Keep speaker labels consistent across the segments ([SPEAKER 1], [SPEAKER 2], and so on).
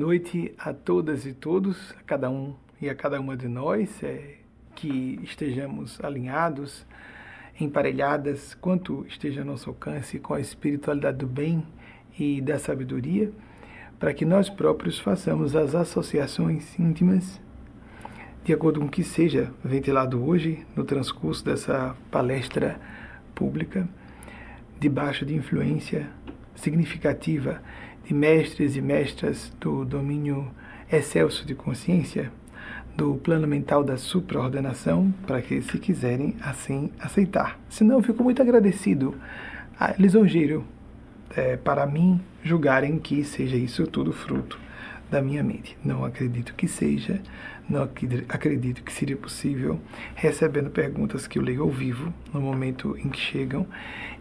[SPEAKER 1] Noite a todas e todos, a cada um e a cada uma de nós, é, que estejamos alinhados, emparelhadas, quanto esteja a nosso alcance com a espiritualidade do bem e da sabedoria, para que nós próprios façamos as associações íntimas de acordo com o que seja ventilado hoje no transcurso dessa palestra pública, debaixo de influência significativa de mestres e mestras do domínio excelso de consciência, do plano mental da supraordenação, para que, se quiserem, assim aceitar. Senão, fico muito agradecido, lisonjeiro, é, para mim julgarem que seja isso tudo fruto da minha mente. Não acredito que seja, não acredito que seria possível, recebendo perguntas que eu leio ao vivo, no momento em que chegam,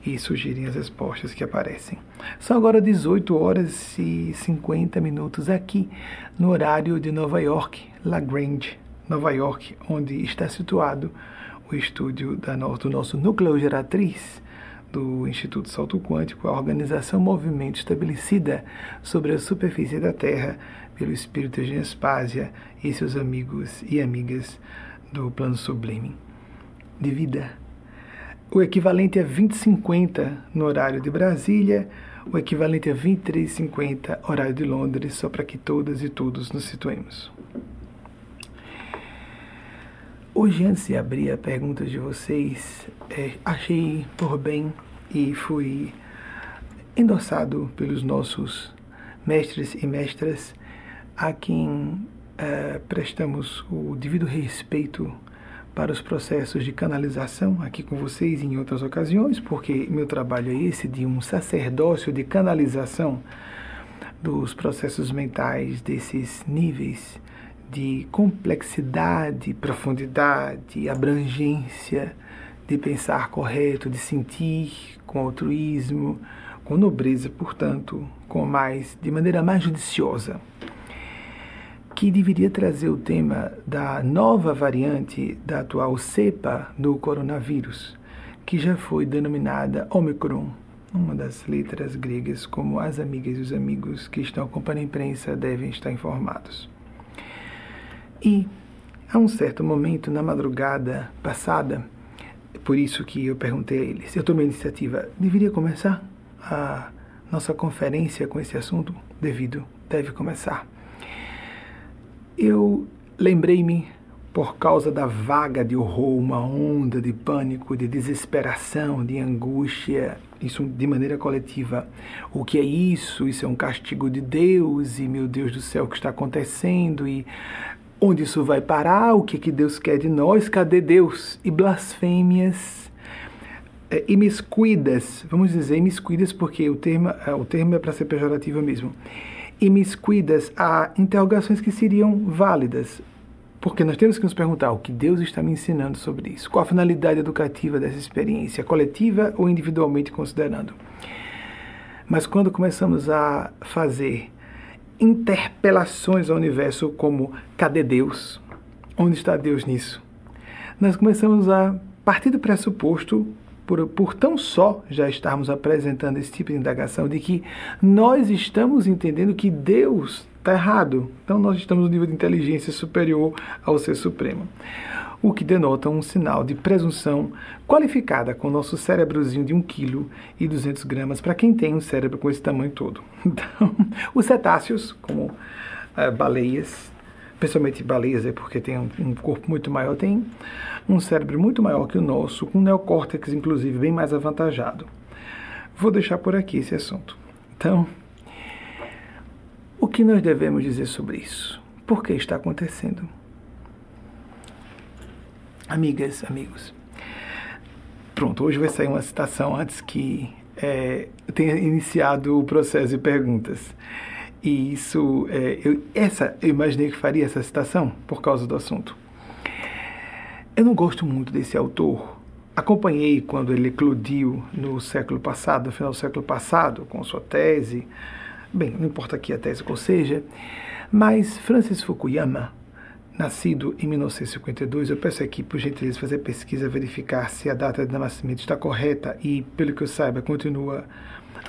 [SPEAKER 1] e sugerem as respostas que aparecem. São agora 18 horas e 50 minutos aqui, no horário de Nova York, La Grange, Nova York, onde está situado o estúdio da, do nosso núcleo geratriz do Instituto Salto Quântico, a organização movimento estabelecida sobre a superfície da Terra pelo Espírito de Espásia e seus amigos e amigas do plano sublime de vida. O equivalente a 2050 no horário de Brasília, o equivalente a 2350 horário de Londres, só para que todas e todos nos situemos. Hoje, antes de abrir a pergunta de vocês, é, achei por bem e fui endossado pelos nossos mestres e mestras a quem é, prestamos o devido respeito para os processos de canalização aqui com vocês em outras ocasiões, porque meu trabalho é esse de um sacerdócio de canalização dos processos mentais desses níveis de complexidade, profundidade, abrangência, de pensar correto, de sentir com altruísmo, com nobreza, portanto, com mais, de maneira mais judiciosa, que deveria trazer o tema da nova variante da atual cepa do coronavírus, que já foi denominada Omicron, uma das letras gregas, como as amigas e os amigos que estão acompanhando a imprensa devem estar informados. E, a um certo momento, na madrugada passada, por isso que eu perguntei a eles, eu tomei a iniciativa, deveria começar a nossa conferência com esse assunto? Devido, deve começar. Eu lembrei-me, por causa da vaga de horror, uma onda de pânico, de desesperação, de angústia, isso de maneira coletiva. O que é isso? Isso é um castigo de Deus, e meu Deus do céu, o que está acontecendo? E Onde isso vai parar? O que, que Deus quer de nós? Cadê Deus? E blasfêmias é, imiscuidas, vamos dizer imiscuidas porque o termo, é, o termo é para ser pejorativo mesmo. Imiscuidas a interrogações que seriam válidas, porque nós temos que nos perguntar o que Deus está me ensinando sobre isso. Qual a finalidade educativa dessa experiência, coletiva ou individualmente considerando? Mas quando começamos a fazer interpelações ao universo como cadê Deus? Onde está Deus nisso? Nós começamos a partir do pressuposto, por, por tão só já estarmos apresentando esse tipo de indagação, de que nós estamos entendendo que Deus está errado. Então nós estamos no nível de inteligência superior ao Ser Supremo o que denota um sinal de presunção qualificada com o nosso cérebrozinho de 1 kg e 200 gramas para quem tem um cérebro com esse tamanho todo. Então, os cetáceos, como é, baleias, principalmente baleias, é porque tem um, um corpo muito maior, tem um cérebro muito maior que o nosso, com um neocórtex, inclusive, bem mais avantajado. Vou deixar por aqui esse assunto. Então, o que nós devemos dizer sobre isso? Por que está acontecendo? Amigas, amigos. Pronto, hoje vai sair uma citação antes que é, tenha iniciado o processo de perguntas. E isso, é, eu, essa, eu imaginei que faria essa citação por causa do assunto. Eu não gosto muito desse autor. Acompanhei quando ele eclodiu no século passado, no final do século passado, com sua tese. Bem, não importa aqui a tese qual seja, mas Francis Fukuyama nascido em 1952. Eu peço aqui, por gentileza, fazer pesquisa, verificar se a data de nascimento está correta e, pelo que eu saiba, continua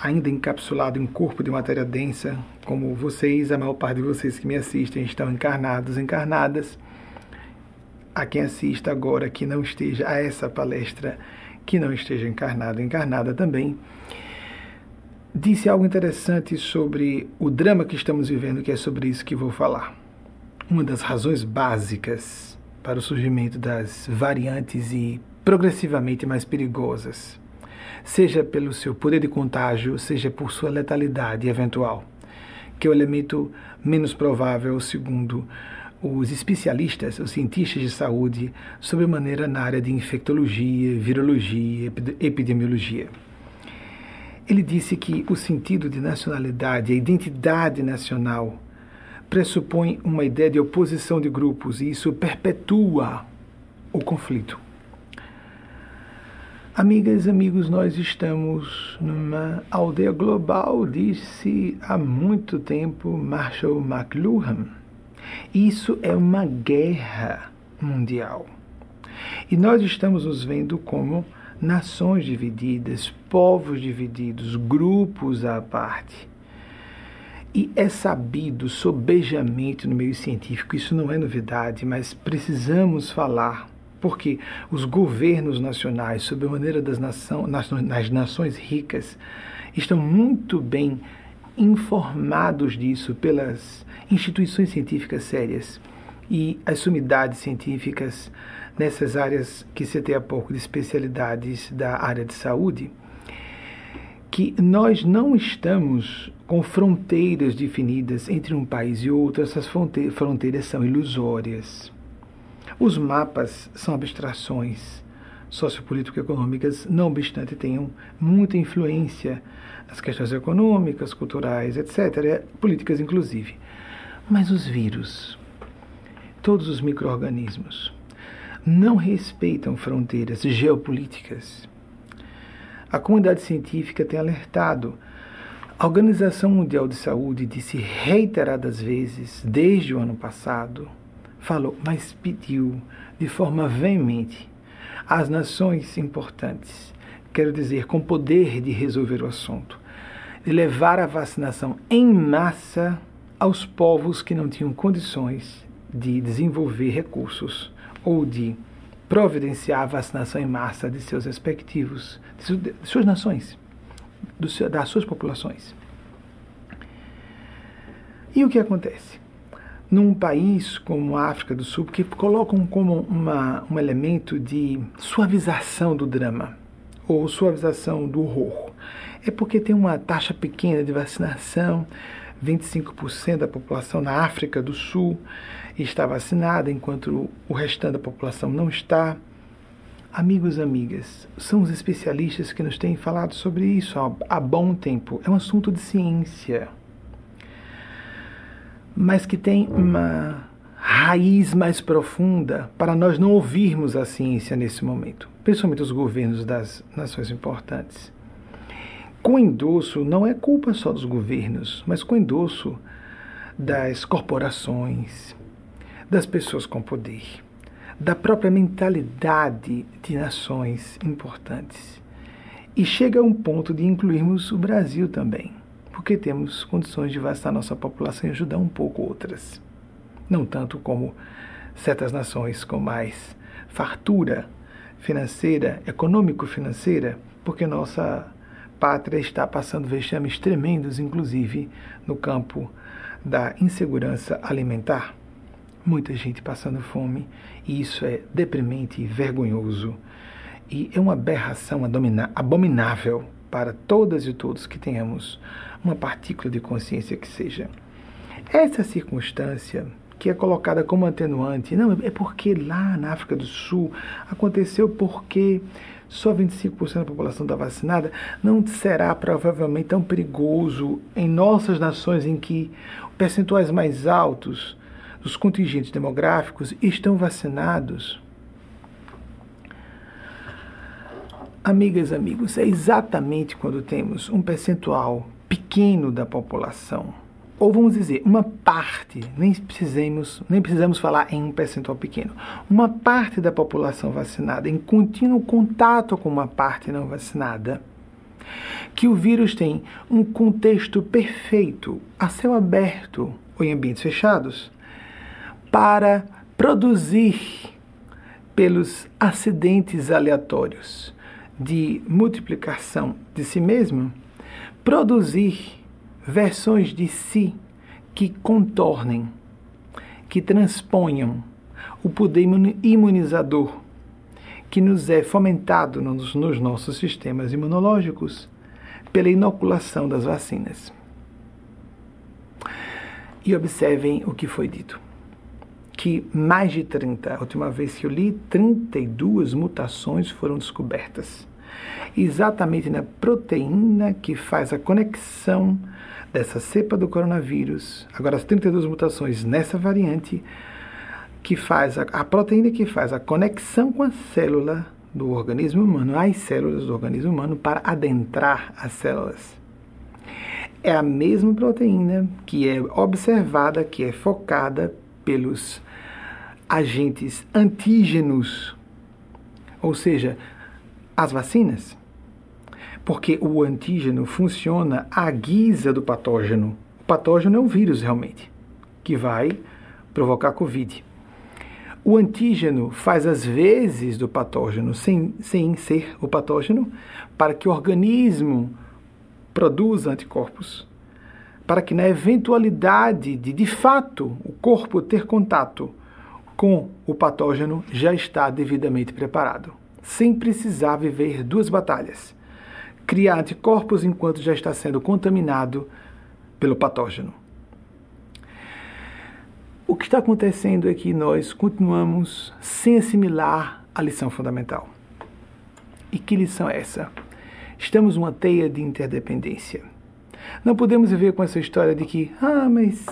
[SPEAKER 1] ainda encapsulado em corpo de matéria densa, como vocês, a maior parte de vocês que me assistem estão encarnados, encarnadas. A quem assista agora que não esteja a essa palestra, que não esteja encarnado, encarnada também, disse algo interessante sobre o drama que estamos vivendo, que é sobre isso que vou falar. Uma das razões básicas para o surgimento das variantes e progressivamente mais perigosas seja pelo seu poder de contágio, seja por sua letalidade eventual, que é o elemento menos provável, segundo os especialistas, os cientistas de saúde, sobremaneira na área de infectologia, virologia, epidemiologia. Ele disse que o sentido de nacionalidade, a identidade nacional, pressupõe uma ideia de oposição de grupos e isso perpetua o conflito. Amigas amigos, nós estamos numa aldeia global, disse há muito tempo Marshall McLuhan. Isso é uma guerra mundial. E nós estamos nos vendo como nações divididas, povos divididos, grupos à parte. E é sabido sobejamente no meio científico, isso não é novidade, mas precisamos falar porque os governos nacionais, sob a maneira das, nações ricas, estão muito bem informados disso pelas instituições científicas sérias e as sumidades científicas nessas áreas que citei há pouco de especialidades da área de saúde, que nós não estamos com fronteiras definidas entre um país e outro, essas fronteiras são ilusórias. Os mapas são abstrações sociopolítico-econômicas, não obstante tenham muita influência nas questões econômicas, culturais, etc., políticas inclusive. Mas os vírus, todos os micro-organismos, não respeitam fronteiras geopolíticas. A comunidade científica tem alertado. A Organização Mundial de Saúde disse reiteradas vezes, desde o ano passado, falou, mas pediu de forma veemente às nações importantes, quero dizer, com poder de resolver o assunto, de levar a vacinação em massa aos povos que não tinham condições de desenvolver recursos ou de providenciar a vacinação em massa de seus respectivos, de suas nações, das suas populações. E o que acontece? Num país como a África do Sul, que colocam como uma, um elemento de suavização do drama ou suavização do horror. É porque tem uma taxa pequena de vacinação, 25% da população na África do Sul está vacinada, enquanto o restante da população não está. Amigos amigas, são os especialistas que nos têm falado sobre isso há bom tempo. É um assunto de ciência mas que tem uma raiz mais profunda para nós não ouvirmos a ciência nesse momento, principalmente os governos das nações importantes. Com endosso, não é culpa só dos governos, mas com endosso das corporações, das pessoas com poder, da própria mentalidade de nações importantes. E chega a um ponto de incluirmos o Brasil também porque temos condições de vacinar nossa população e ajudar um pouco outras. Não tanto como certas nações com mais fartura financeira, econômico-financeira, porque nossa pátria está passando vexames tremendos, inclusive no campo da insegurança alimentar. Muita gente passando fome, e isso é deprimente e vergonhoso. E é uma aberração abominável para todas e todos que tenhamos uma partícula de consciência que seja. Essa circunstância que é colocada como atenuante, não, é porque lá na África do Sul aconteceu porque só 25% da população está vacinada, não será provavelmente tão perigoso em nossas nações em que percentuais mais altos dos contingentes demográficos estão vacinados. Amigas amigos, é exatamente quando temos um percentual pequeno da população, ou vamos dizer, uma parte, nem precisamos, nem precisamos falar em um percentual pequeno, uma parte da população vacinada em contínuo contato com uma parte não vacinada, que o vírus tem um contexto perfeito, a céu aberto ou em ambientes fechados, para produzir pelos acidentes aleatórios de multiplicação de si mesmo, produzir versões de si que contornem, que transponham o poder imunizador que nos é fomentado nos, nos nossos sistemas imunológicos pela inoculação das vacinas. E observem o que foi dito que mais de 30, a última vez que eu li, 32 mutações foram descobertas. Exatamente na proteína que faz a conexão dessa cepa do coronavírus, agora as 32 mutações nessa variante, que faz a, a proteína que faz a conexão com a célula do organismo humano, as células do organismo humano, para adentrar as células. É a mesma proteína que é observada, que é focada pelos agentes antígenos, ou seja, as vacinas, porque o antígeno funciona à guisa do patógeno. O patógeno é o vírus realmente, que vai provocar Covid. O antígeno faz as vezes do patógeno sem, sem ser o patógeno, para que o organismo produza anticorpos, para que na eventualidade de de fato o corpo ter contato com o patógeno já está devidamente preparado, sem precisar viver duas batalhas. Criar anticorpos enquanto já está sendo contaminado pelo patógeno. O que está acontecendo é que nós continuamos sem assimilar a lição fundamental. E que lição é essa? Estamos numa teia de interdependência. Não podemos viver com essa história de que, ah, mas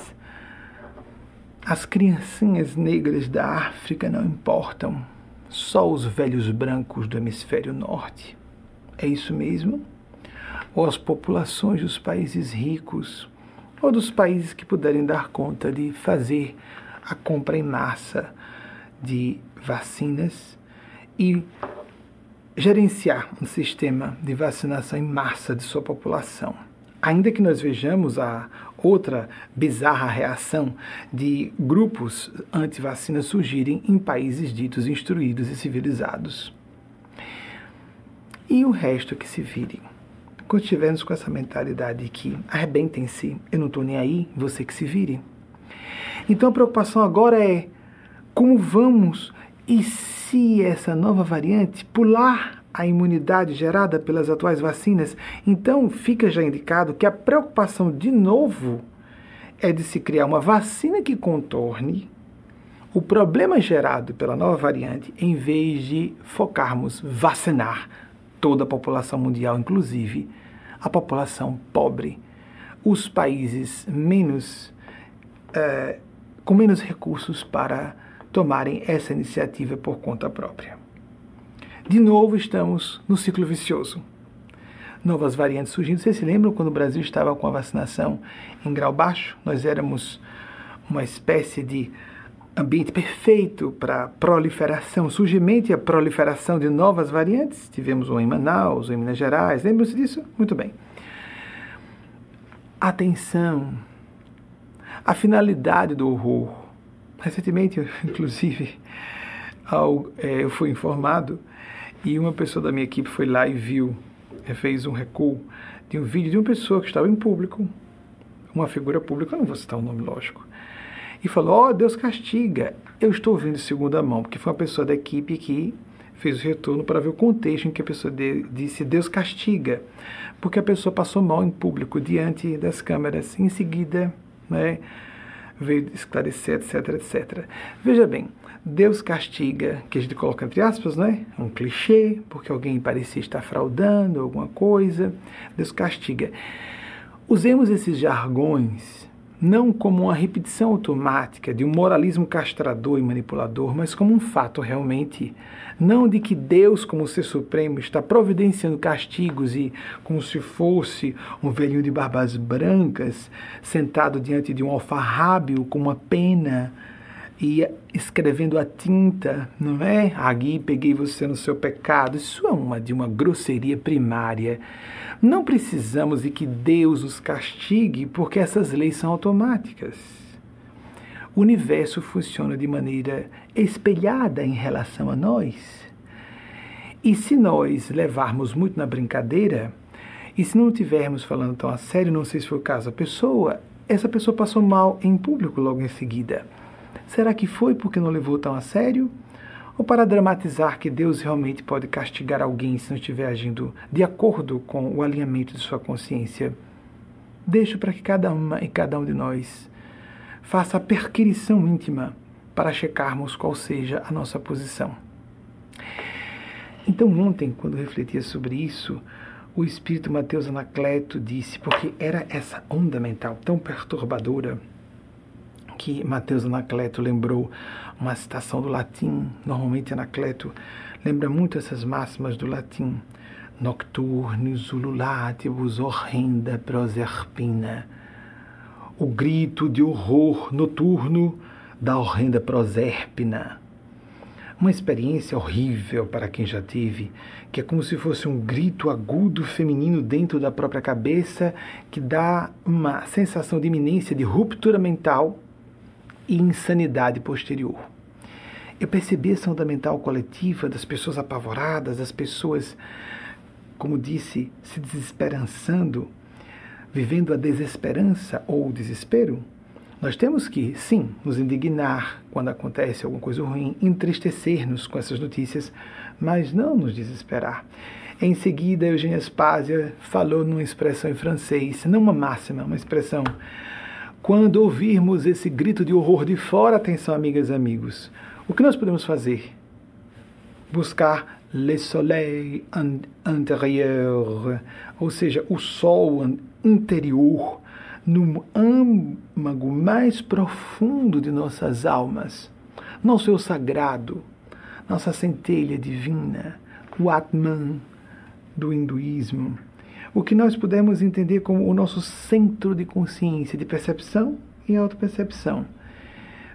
[SPEAKER 1] as criancinhas negras da África não importam, só os velhos brancos do hemisfério norte. É isso mesmo? Ou as populações dos países ricos, ou dos países que puderem dar conta de fazer a compra em massa de vacinas e gerenciar um sistema de vacinação em massa de sua população. Ainda que nós vejamos a outra bizarra reação de grupos anti-vacina surgirem em países ditos instruídos e civilizados. E o resto que se vire. Quando estivermos com essa mentalidade que arrebentem-se, eu não estou nem aí, você que se vire. Então a preocupação agora é como vamos e se essa nova variante pular a imunidade gerada pelas atuais vacinas, então fica já indicado que a preocupação de novo é de se criar uma vacina que contorne o problema gerado pela nova variante, em vez de focarmos vacinar toda a população mundial, inclusive a população pobre, os países menos é, com menos recursos para tomarem essa iniciativa por conta própria. De novo estamos no ciclo vicioso. Novas variantes surgindo. Vocês se lembram quando o Brasil estava com a vacinação em grau baixo? Nós éramos uma espécie de ambiente perfeito para proliferação, surgimento e a proliferação de novas variantes. Tivemos um em Manaus, um em Minas Gerais. Lembram-se disso? Muito bem. Atenção! A finalidade do horror. Recentemente, inclusive, ao, é, eu fui informado e uma pessoa da minha equipe foi lá e viu, eh, fez um recuo de um vídeo de uma pessoa que estava em público, uma figura pública, eu não vou citar o um nome, lógico, e falou: Ó, oh, Deus castiga. Eu estou ouvindo de segunda mão, porque foi uma pessoa da equipe que fez o retorno para ver o contexto em que a pessoa de, disse Deus castiga, porque a pessoa passou mal em público diante das câmeras. Em seguida, né, veio esclarecer, etc, etc. Veja bem, Deus castiga, que a gente coloca entre aspas, né? Um clichê, porque alguém parecia estar fraudando alguma coisa. Deus castiga. Usemos esses jargões não como uma repetição automática de um moralismo castrador e manipulador, mas como um fato realmente. Não de que Deus, como ser supremo, está providenciando castigos e como se fosse um velhinho de barbas brancas sentado diante de um alfarrábio com uma pena ia escrevendo a tinta, não é? Aqui peguei você no seu pecado. Isso é uma de uma grosseria primária. Não precisamos de que Deus os castigue, porque essas leis são automáticas. O universo funciona de maneira espelhada em relação a nós. E se nós levarmos muito na brincadeira, e se não estivermos falando tão a sério, não sei se foi o caso, a pessoa, essa pessoa passou mal em público logo em seguida. Será que foi porque não levou tão a sério? Ou para dramatizar que Deus realmente pode castigar alguém se não estiver agindo de acordo com o alinhamento de sua consciência? Deixo para que cada uma e cada um de nós faça a perquirição íntima para checarmos qual seja a nossa posição. Então, ontem, quando refletia sobre isso, o espírito Mateus Anacleto disse, porque era essa onda mental tão perturbadora que Mateus Anacleto lembrou uma citação do latim. Normalmente Anacleto lembra muito essas máximas do latim. Nocturnis ululatibus horrenda proserpina. O grito de horror noturno da horrenda proserpina. Uma experiência horrível para quem já teve, que é como se fosse um grito agudo feminino dentro da própria cabeça, que dá uma sensação de iminência de ruptura mental e insanidade posterior. Eu percebi a saúde mental coletiva das pessoas apavoradas, das pessoas, como disse, se desesperançando, vivendo a desesperança ou o desespero. Nós temos que, sim, nos indignar quando acontece alguma coisa ruim, entristecer-nos com essas notícias, mas não nos desesperar. Em seguida, Eugênia Spazia falou numa expressão em francês, não uma máxima, uma expressão quando ouvirmos esse grito de horror de fora, atenção, amigas e amigos, o que nós podemos fazer? Buscar le soleil intérieur, ou seja, o sol interior, no âmago mais profundo de nossas almas, nosso eu sagrado, nossa centelha divina, o Atman do hinduísmo o que nós podemos entender como o nosso centro de consciência, de percepção e autopercepção.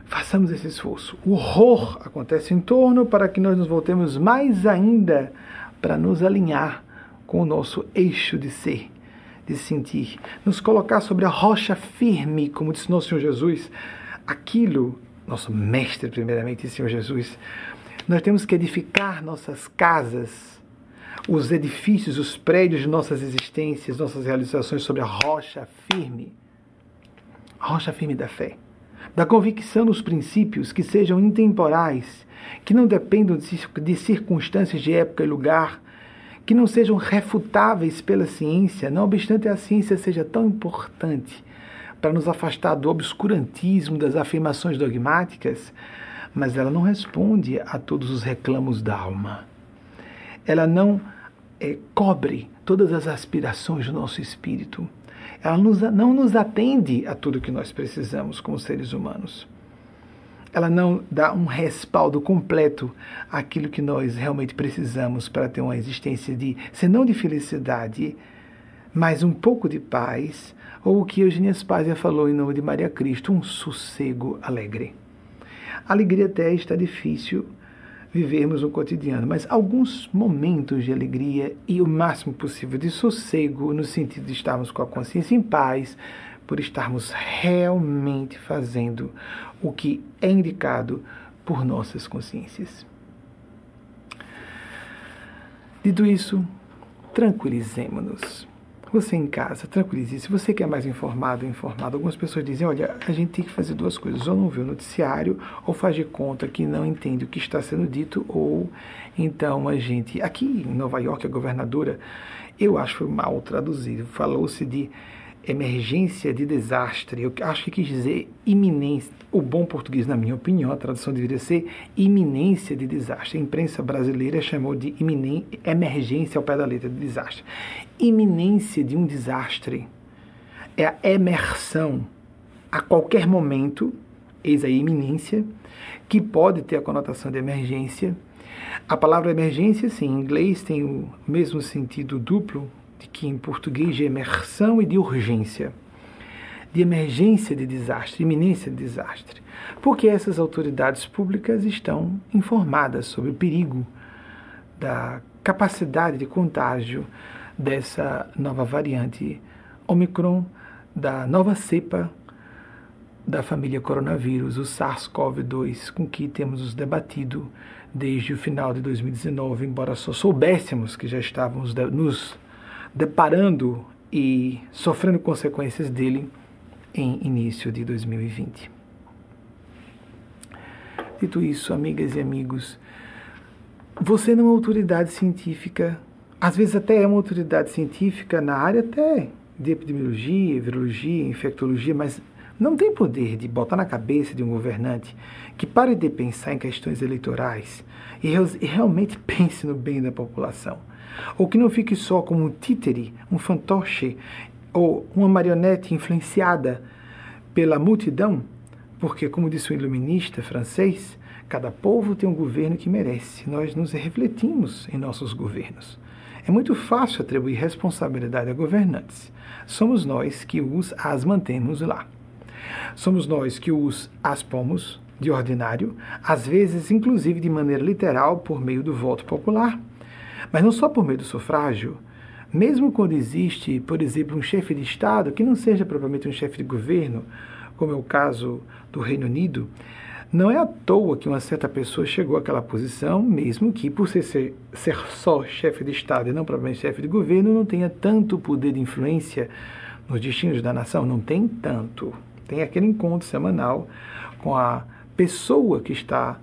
[SPEAKER 1] Façamos esse esforço. O horror acontece em torno para que nós nos voltemos mais ainda para nos alinhar com o nosso eixo de ser, de sentir, nos colocar sobre a rocha firme, como disse nosso Senhor Jesus, aquilo, nosso mestre primeiramente, Senhor Jesus, nós temos que edificar nossas casas os edifícios, os prédios de nossas existências, nossas realizações sobre a rocha firme, a rocha firme da fé, da convicção nos princípios que sejam intemporais, que não dependam de circunstâncias de época e lugar, que não sejam refutáveis pela ciência, não obstante a ciência seja tão importante para nos afastar do obscurantismo das afirmações dogmáticas, mas ela não responde a todos os reclamos da alma. Ela não é, cobre todas as aspirações do nosso espírito. Ela nos, não nos atende a tudo que nós precisamos como seres humanos. Ela não dá um respaldo completo àquilo que nós realmente precisamos para ter uma existência de, se não de felicidade, mas um pouco de paz, ou o que Eugênia Spazia falou em nome de Maria Cristo, um sossego alegre. A alegria até está difícil vivermos o cotidiano, mas alguns momentos de alegria e o máximo possível de sossego, no sentido de estarmos com a consciência em paz, por estarmos realmente fazendo o que é indicado por nossas consciências. Dito isso, tranquilizemos-nos. Você em casa, tranquilize. Se você quer mais informado informado, algumas pessoas dizem: olha, a gente tem que fazer duas coisas, ou não vê o noticiário, ou faz de conta que não entende o que está sendo dito, ou então a gente. Aqui em Nova York, a governadora, eu acho mal traduzido, falou-se de emergência de desastre. Eu acho que quis dizer iminência. O bom português, na minha opinião, a tradução deveria ser iminência de desastre. A imprensa brasileira chamou de emergência ao pé da letra de desastre. Iminência de um desastre é a emersão a qualquer momento, eis a iminência, que pode ter a conotação de emergência. A palavra emergência, sim, em inglês tem o mesmo sentido duplo, que em português de emersão e de urgência. de emergência de desastre, iminência de desastre, porque essas autoridades públicas estão informadas sobre o perigo da capacidade de contágio dessa nova variante Omicron, da nova cepa da família coronavírus, o SARS-CoV-2, com que temos debatido desde o final de 2019, embora só soubéssemos que já estávamos nos deparando e sofrendo consequências dele em início de 2020. Dito isso, amigas e amigos, você não é autoridade científica, às vezes até é uma autoridade científica na área até de epidemiologia, virologia, infectologia, mas não tem poder de botar na cabeça de um governante que pare de pensar em questões eleitorais e, realmente pense no bem da população. Ou que não fique só como um títere, um fantoche ou uma marionete influenciada pela multidão, porque, como disse o iluminista francês, cada povo tem um governo que merece. Nós nos refletimos em nossos governos. É muito fácil atribuir responsabilidade a governantes. Somos nós que os as mantemos lá. Somos nós que os as pomos de ordinário, às vezes inclusive de maneira literal por meio do voto popular, mas não só por meio do sufrágio, mesmo quando existe, por exemplo, um chefe de Estado que não seja propriamente um chefe de governo, como é o caso do Reino Unido, não é à toa que uma certa pessoa chegou àquela posição, mesmo que, por ser, ser, ser só chefe de Estado e não propriamente chefe de governo, não tenha tanto poder de influência nos destinos da nação. Não tem tanto. Tem aquele encontro semanal com a pessoa que está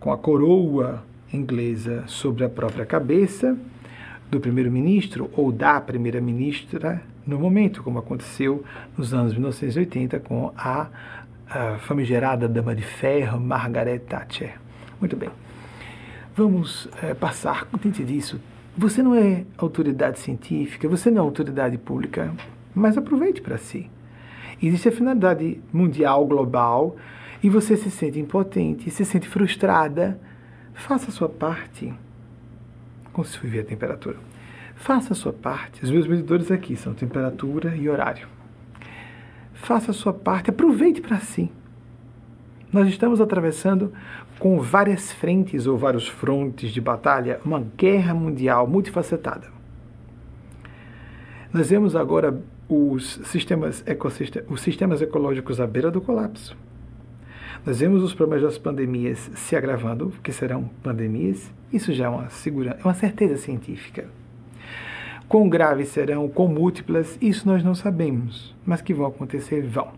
[SPEAKER 1] com a coroa inglesa sobre a própria cabeça do primeiro-ministro ou da primeira-ministra no momento, como aconteceu nos anos 1980 com a, a famigerada Dama de Ferro, Margaret Thatcher. Muito bem. Vamos é, passar, contente disso. Você não é autoridade científica, você não é autoridade pública, mas aproveite para si. Existe a finalidade mundial, global, e você se sente impotente, se sente frustrada. Faça a sua parte como se a temperatura. Faça a sua parte. Os meus medidores aqui são temperatura e horário. Faça a sua parte, aproveite para si. Nós estamos atravessando com várias frentes ou vários frontes de batalha uma guerra mundial multifacetada. Nós vemos agora os sistemas, os sistemas ecológicos à beira do colapso. Nós vemos os problemas das pandemias se agravando, que serão pandemias, isso já é uma, segura, é uma certeza científica. Quão graves serão, quão múltiplas, isso nós não sabemos, mas que vão acontecer, vão.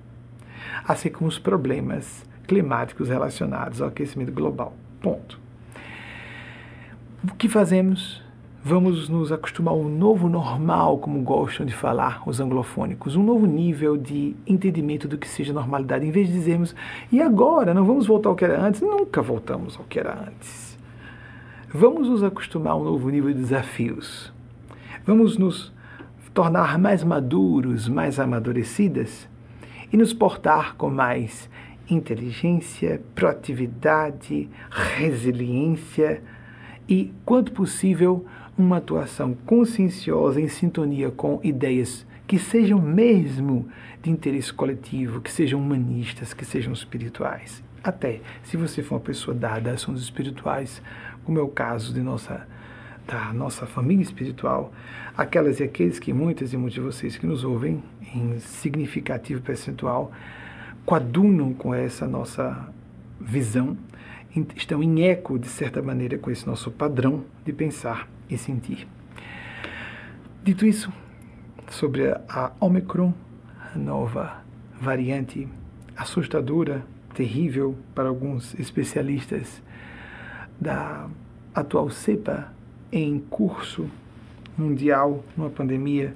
[SPEAKER 1] Assim como os problemas climáticos relacionados ao aquecimento global. Ponto. O que fazemos? Vamos nos acostumar a um novo normal, como gostam de falar os anglofônicos, um novo nível de entendimento do que seja normalidade. Em vez de dizermos, e agora, não vamos voltar ao que era antes? Nunca voltamos ao que era antes. Vamos nos acostumar a um novo nível de desafios. Vamos nos tornar mais maduros, mais amadurecidas e nos portar com mais inteligência, proatividade, resiliência e, quanto possível, uma atuação conscienciosa em sintonia com ideias que sejam mesmo de interesse coletivo, que sejam humanistas, que sejam espirituais. Até se você for uma pessoa dada a ações espirituais, como é o caso de nossa da nossa família espiritual, aquelas e aqueles que muitas e muitos de vocês que nos ouvem em significativo percentual coadunam com essa nossa visão, estão em eco de certa maneira com esse nosso padrão de pensar e sentir. Dito isso, sobre a Omicron, a nova variante assustadora, terrível para alguns especialistas da atual cepa em curso mundial, numa pandemia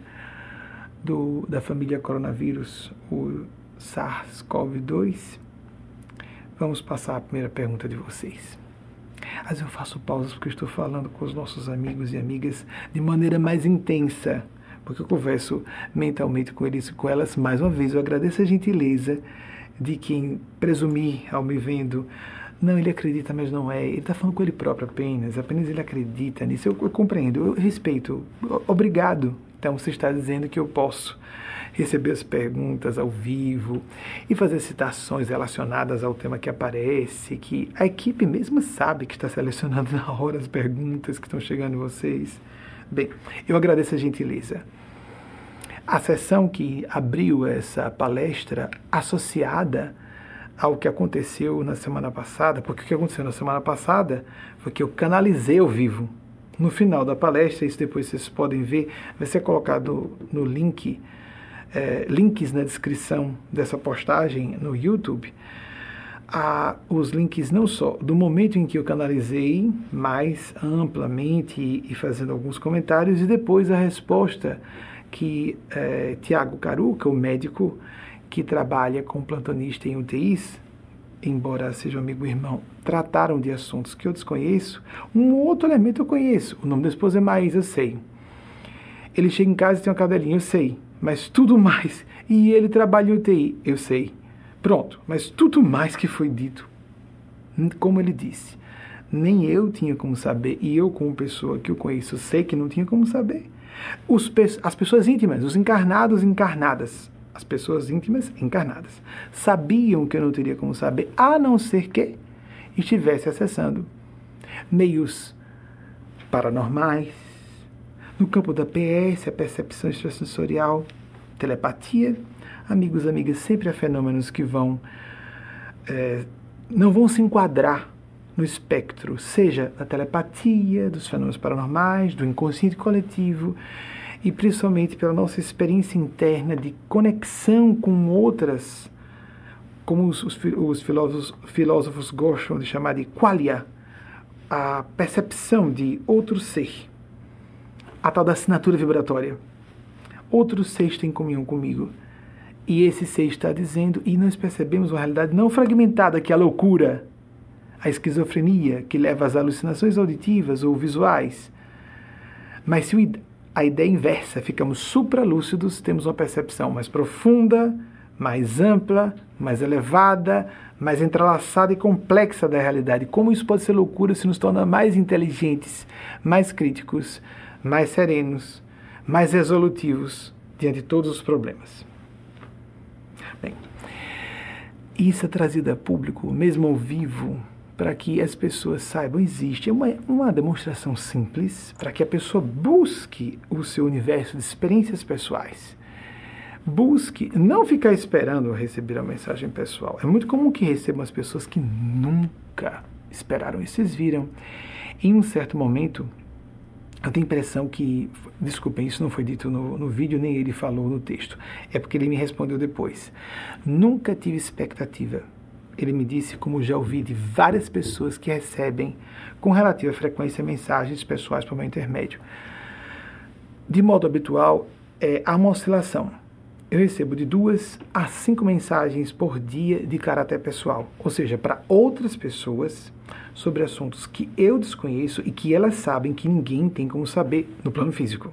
[SPEAKER 1] do, da família coronavírus, o SARS-CoV-2. Vamos passar a primeira pergunta de vocês. Vezes eu faço pausas porque estou falando com os nossos amigos e amigas de maneira mais intensa, porque eu converso mentalmente com eles e com elas. Mais uma vez, eu agradeço a gentileza de quem presumir ao me vendo. Não, ele acredita, mas não é. Ele está falando com ele próprio apenas, apenas ele acredita nisso. Eu, eu compreendo, eu respeito. Obrigado. Então você está dizendo que eu posso receber as perguntas ao vivo e fazer citações relacionadas ao tema que aparece, que a equipe mesmo sabe que está selecionando na hora as perguntas que estão chegando em vocês. Bem, eu agradeço a gentileza. A sessão que abriu essa palestra associada ao que aconteceu na semana passada, porque o que aconteceu na semana passada foi que eu canalizei ao vivo. No final da palestra, isso depois vocês podem ver, vai ser colocado no link, é, links na descrição dessa postagem no YouTube, a, os links não só do momento em que eu canalizei mais amplamente e, e fazendo alguns comentários, e depois a resposta que é, Tiago Caruca, o médico, que trabalha com plantonista em UTIs, embora seja um amigo irmão, trataram de assuntos que eu desconheço, um outro elemento eu conheço. O nome da esposa é Maís, eu sei. Ele chega em casa e tem uma cadelinha, eu sei. Mas tudo mais. E ele trabalha em UTI, eu sei. Pronto. Mas tudo mais que foi dito, como ele disse, nem eu tinha como saber, e eu, como pessoa que o conheço, sei que não tinha como saber. As pessoas íntimas, os encarnados encarnadas, as pessoas íntimas encarnadas, sabiam que eu não teria como saber, a não ser que estivesse acessando meios paranormais, no campo da PS, a percepção extrasensorial, telepatia. Amigos, amigas, sempre há fenômenos que vão. É, não vão se enquadrar no espectro, seja da telepatia, dos fenômenos paranormais, do inconsciente coletivo e principalmente pela nossa experiência interna de conexão com outras, como os, os, os filósofos, filósofos gostam de chamar de qualia, a percepção de outro ser, a tal da assinatura vibratória. Outro ser está em comunhão comigo. E esse ser está dizendo, e nós percebemos uma realidade não fragmentada, que é a loucura, a esquizofrenia, que leva às alucinações auditivas ou visuais. Mas se o a ideia inversa, ficamos supralúcidos, temos uma percepção mais profunda, mais ampla, mais elevada, mais entrelaçada e complexa da realidade. Como isso pode ser loucura se nos torna mais inteligentes, mais críticos, mais serenos, mais resolutivos diante de todos os problemas? Bem, isso é trazido a público, mesmo ao vivo, para que as pessoas saibam, existe uma, uma demonstração simples para que a pessoa busque o seu universo de experiências pessoais. Busque, não ficar esperando receber a mensagem pessoal. É muito comum que recebam as pessoas que nunca esperaram. E vocês viram, em um certo momento, eu tenho a impressão que, desculpem, isso não foi dito no, no vídeo, nem ele falou no texto. É porque ele me respondeu depois. Nunca tive expectativa ele me disse, como já ouvi de várias pessoas que recebem com relativa frequência mensagens pessoais por meu intermédio. De modo habitual, é, há uma oscilação. Eu recebo de duas a cinco mensagens por dia de caráter pessoal, ou seja, para outras pessoas sobre assuntos que eu desconheço e que elas sabem que ninguém tem como saber no plano físico.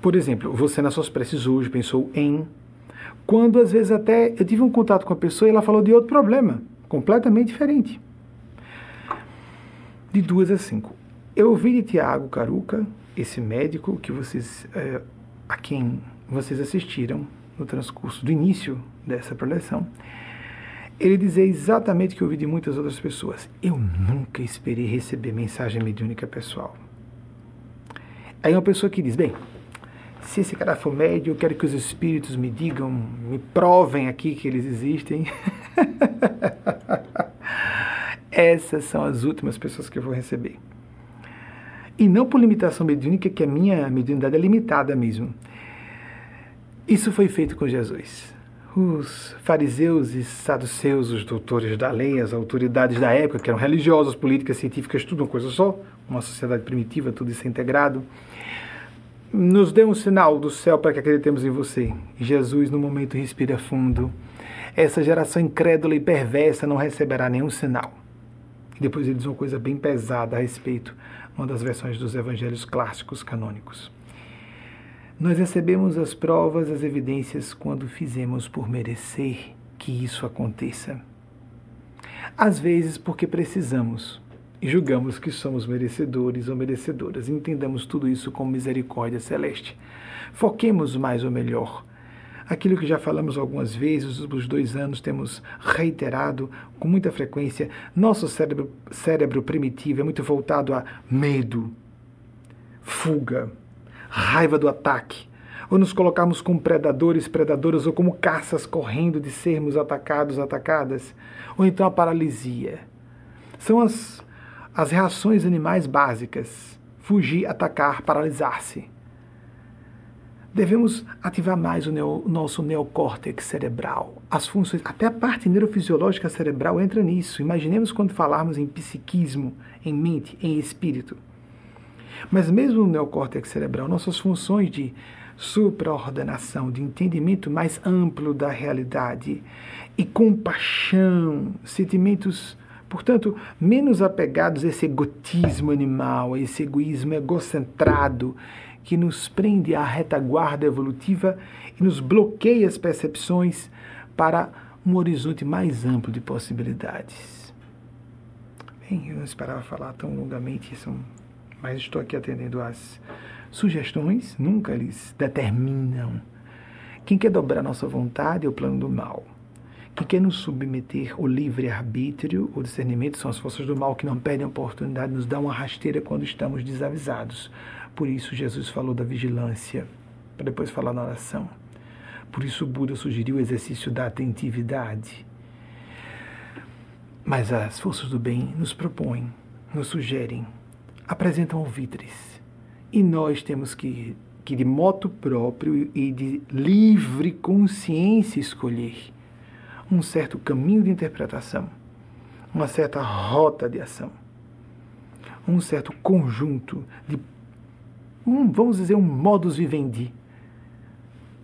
[SPEAKER 1] Por exemplo, você nas suas preces hoje pensou em quando às vezes até eu tive um contato com a pessoa e ela falou de outro problema, completamente diferente. De duas a cinco. Eu ouvi de Tiago Caruca, esse médico que vocês, é, a quem vocês assistiram no transcurso do início dessa preleção, ele dizer exatamente o que eu ouvi de muitas outras pessoas. Eu nunca esperei receber mensagem mediúnica pessoal. Aí uma pessoa que diz, bem, se esse cara for médio, eu quero que os espíritos me digam, me provem aqui que eles existem. Essas são as últimas pessoas que eu vou receber. E não por limitação mediúnica, que a minha mediunidade é limitada mesmo. Isso foi feito com Jesus. Os fariseus e saduceus, os doutores da lei, as autoridades da época, que eram religiosos, políticas, científicas, tudo uma coisa só, uma sociedade primitiva, tudo isso é integrado nos dê um sinal do céu para que acreditemos em você. Jesus, no momento, respira fundo. Essa geração incrédula e perversa não receberá nenhum sinal. Depois ele diz uma coisa bem pesada a respeito, uma das versões dos evangelhos clássicos canônicos. Nós recebemos as provas, as evidências quando fizemos por merecer que isso aconteça. Às vezes porque precisamos, e julgamos que somos merecedores ou merecedoras. Entendamos tudo isso com misericórdia celeste. Foquemos mais ou melhor. Aquilo que já falamos algumas vezes, nos dois anos temos reiterado com muita frequência, nosso cérebro, cérebro primitivo é muito voltado a medo, fuga, raiva do ataque, ou nos colocarmos como predadores, predadoras, ou como caças correndo de sermos atacados, atacadas, ou então a paralisia. São as, as reações animais básicas: fugir, atacar, paralisar-se. Devemos ativar mais o, neo, o nosso neocórtex cerebral, as funções, até a parte neurofisiológica cerebral entra nisso. Imaginemos quando falarmos em psiquismo, em mente, em espírito. Mas mesmo no neocórtex cerebral, nossas funções de supraordenação, de entendimento mais amplo da realidade e compaixão, sentimentos, portanto, menos apegados a esse egotismo animal, a esse egoísmo egocentrado que nos prende à retaguarda evolutiva e nos bloqueia as percepções para um horizonte mais amplo de possibilidades. Bem, eu não esperava falar tão longamente, são, mas estou aqui atendendo às sugestões, nunca eles determinam. Quem quer dobrar nossa vontade é o plano do mal. Quem quer nos submeter ao livre-arbítrio, o discernimento, são as forças do mal que não perdem oportunidade de nos dar uma rasteira quando estamos desavisados. Por isso, Jesus falou da vigilância, para depois falar na oração. Por isso, Buda sugeriu o exercício da atentividade. Mas as forças do bem nos propõem, nos sugerem, apresentam alvitres. E nós temos que, que de moto próprio e de livre consciência, escolher um certo caminho de interpretação, uma certa rota de ação, um certo conjunto de um, vamos dizer, um modus vivendi.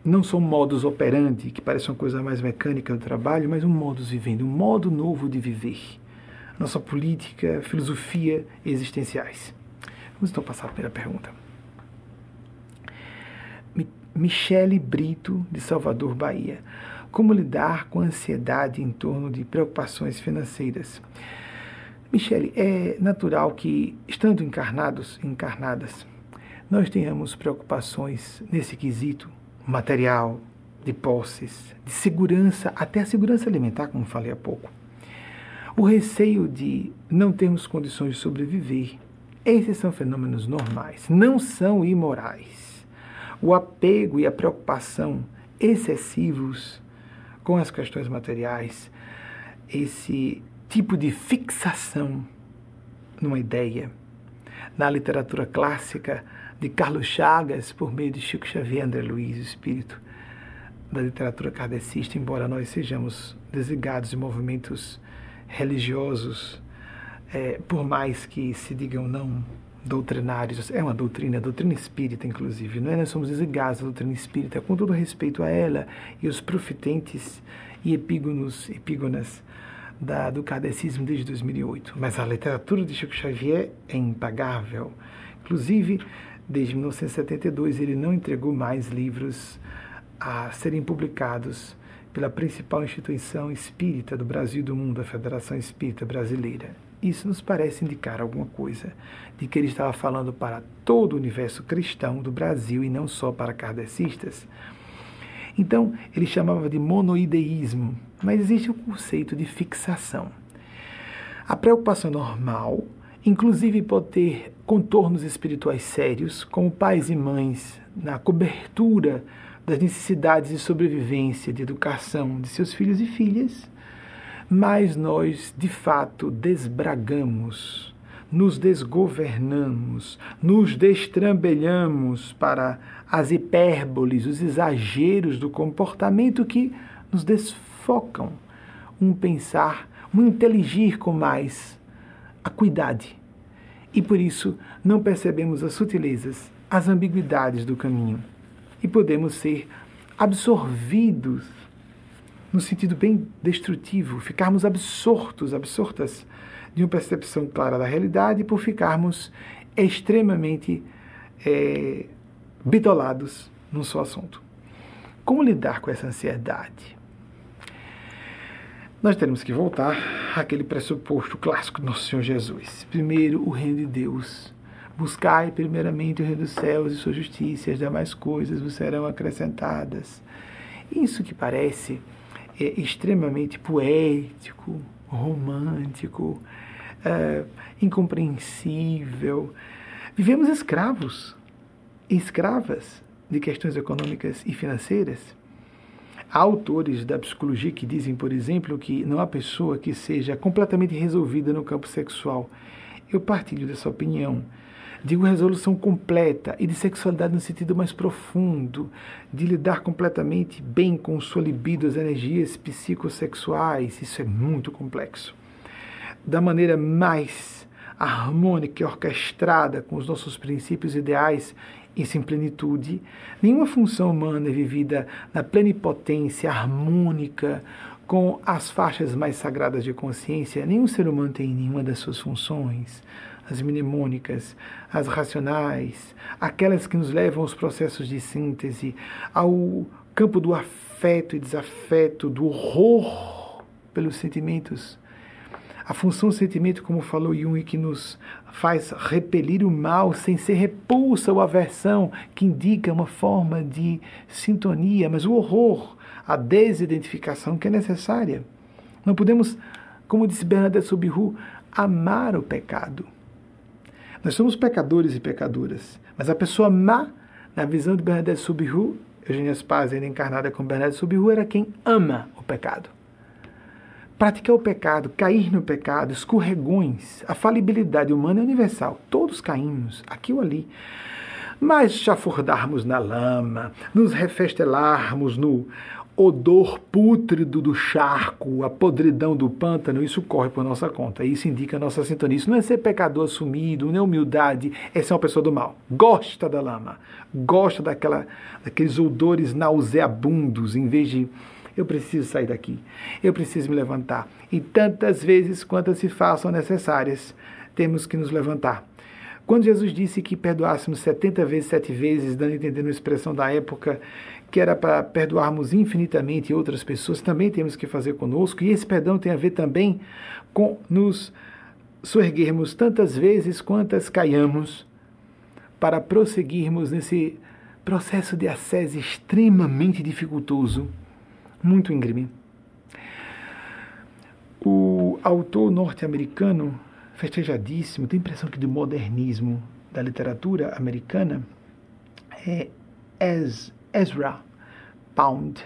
[SPEAKER 1] Não são modus operandi, que parece uma coisa mais mecânica do trabalho, mas um modus vivendi, um modo novo de viver. Nossa política, filosofia existenciais. Vamos então passar a primeira pergunta. Michele Brito, de Salvador, Bahia. Como lidar com a ansiedade em torno de preocupações financeiras? Michele, é natural que, estando encarnados, encarnadas, nós tenhamos preocupações nesse quesito material, de posses, de segurança, até a segurança alimentar, como falei há pouco. O receio de não termos condições de sobreviver. Esses são fenômenos normais, não são imorais. O apego e a preocupação excessivos com as questões materiais, esse tipo de fixação numa ideia. Na literatura clássica, de Carlos Chagas, por meio de Chico Xavier, André Luiz, o espírito da literatura kardecista, embora nós sejamos desligados de movimentos religiosos, é, por mais que se digam não doutrinários, é uma doutrina, é doutrina espírita, inclusive, não é? Nós somos desligados da doutrina espírita, com todo respeito a ela e os profetentes e epígonos, epígonas da, do kardecismo desde 2008. Mas a literatura de Chico Xavier é impagável. Inclusive, Desde 1972, ele não entregou mais livros a serem publicados pela principal instituição espírita do Brasil e do mundo, a Federação Espírita Brasileira. Isso nos parece indicar alguma coisa de que ele estava falando para todo o universo cristão do Brasil e não só para kardecistas. Então, ele chamava de monoideísmo, mas existe o conceito de fixação. A preocupação normal inclusive pode ter contornos espirituais sérios, como pais e mães, na cobertura das necessidades de sobrevivência, de educação de seus filhos e filhas, mas nós, de fato, desbragamos, nos desgovernamos, nos destrambelhamos para as hipérboles, os exageros do comportamento que nos desfocam. Um pensar, um inteligir com mais acuidade. E por isso não percebemos as sutilezas, as ambiguidades do caminho. E podemos ser absorvidos no sentido bem destrutivo, ficarmos absortos, absortas de uma percepção clara da realidade por ficarmos extremamente é, bitolados num só assunto. Como lidar com essa ansiedade? nós temos que voltar àquele pressuposto clássico do nosso Senhor Jesus. Primeiro, o reino de Deus. Buscai primeiramente o reino dos céus e sua justiça, e as demais coisas vos serão acrescentadas. Isso que parece é, extremamente poético, romântico, é, incompreensível. Vivemos escravos, escravas de questões econômicas e financeiras. Há autores da psicologia que dizem, por exemplo, que não há pessoa que seja completamente resolvida no campo sexual. Eu partilho dessa opinião. Digo resolução completa e de sexualidade no sentido mais profundo, de lidar completamente bem com sua libido, as energias psicossexuais. Isso é muito complexo. Da maneira mais harmônica e orquestrada com os nossos princípios ideais isso em plenitude. Nenhuma função humana é vivida na plenipotência harmônica com as faixas mais sagradas de consciência. Nenhum ser humano tem nenhuma das suas funções, as mnemônicas, as racionais, aquelas que nos levam aos processos de síntese, ao campo do afeto e desafeto, do horror pelos sentimentos a função sentimento, como falou Jung, que nos faz repelir o mal sem ser repulsa ou aversão, que indica uma forma de sintonia, mas o horror, a desidentificação que é necessária. Não podemos, como disse Bernadette Subiru, amar o pecado. Nós somos pecadores e pecadoras, mas a pessoa má, na visão de Bernadette Subiru, Eugênia Spaz, ainda encarnada com Bernadette Subiru, era quem ama o pecado praticar o pecado, cair no pecado, escorregões, a falibilidade humana é universal. Todos caímos, aqui ou ali. Mas chafurdarmos na lama, nos refestelarmos no odor pútrido do charco, a podridão do pântano, isso corre por nossa conta. Isso indica a nossa sintonia. Isso não é ser pecador assumido, não é humildade, é ser uma pessoa do mal. Gosta da lama, gosta daquela, daqueles odores nauseabundos, em vez de eu preciso sair daqui, eu preciso me levantar. E tantas vezes quantas se façam necessárias, temos que nos levantar. Quando Jesus disse que perdoássemos 70 vezes, sete vezes, dando a entender expressão da época que era para perdoarmos infinitamente outras pessoas, também temos que fazer conosco, e esse perdão tem a ver também com nos soerguermos tantas vezes quantas caiamos, para prosseguirmos nesse processo de ascese extremamente dificultoso muito íngreme. O autor norte-americano, festejadíssimo, tem a impressão que do modernismo da literatura americana, é Ezra Pound,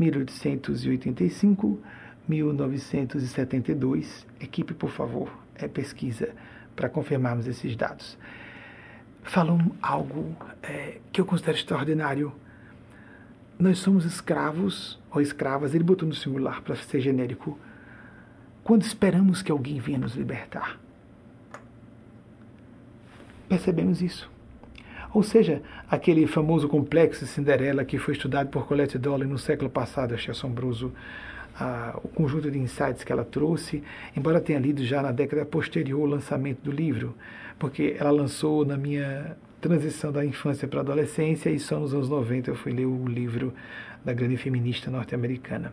[SPEAKER 1] 1885-1972. Equipe, por favor, é pesquisa para confirmarmos esses dados. Falou algo é, que eu considero extraordinário nós somos escravos ou escravas, ele botou no singular para ser genérico, quando esperamos que alguém venha nos libertar. Percebemos isso. Ou seja, aquele famoso complexo de Cinderela que foi estudado por Colette Dolly no século passado, achei assombroso ah, o conjunto de insights que ela trouxe, embora tenha lido já na década posterior ao lançamento do livro, porque ela lançou na minha transição da infância para a adolescência, e só nos anos 90 eu fui ler o livro da grande feminista norte-americana.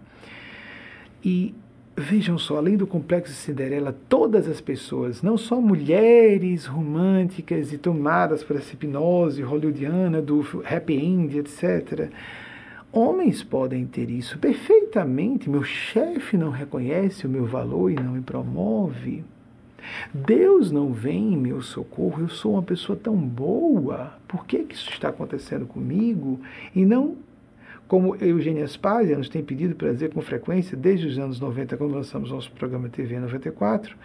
[SPEAKER 1] E vejam só, além do complexo de Cinderela, todas as pessoas, não só mulheres românticas e tomadas por essa hipnose hollywoodiana do happy end, etc. Homens podem ter isso perfeitamente. Meu chefe não reconhece o meu valor e não me promove. Deus não vem em meu socorro, eu sou uma pessoa tão boa, por que, que isso está acontecendo comigo? E não como Eugênia Spazia nos tem pedido para dizer com frequência, desde os anos 90, quando lançamos nosso programa TV 94,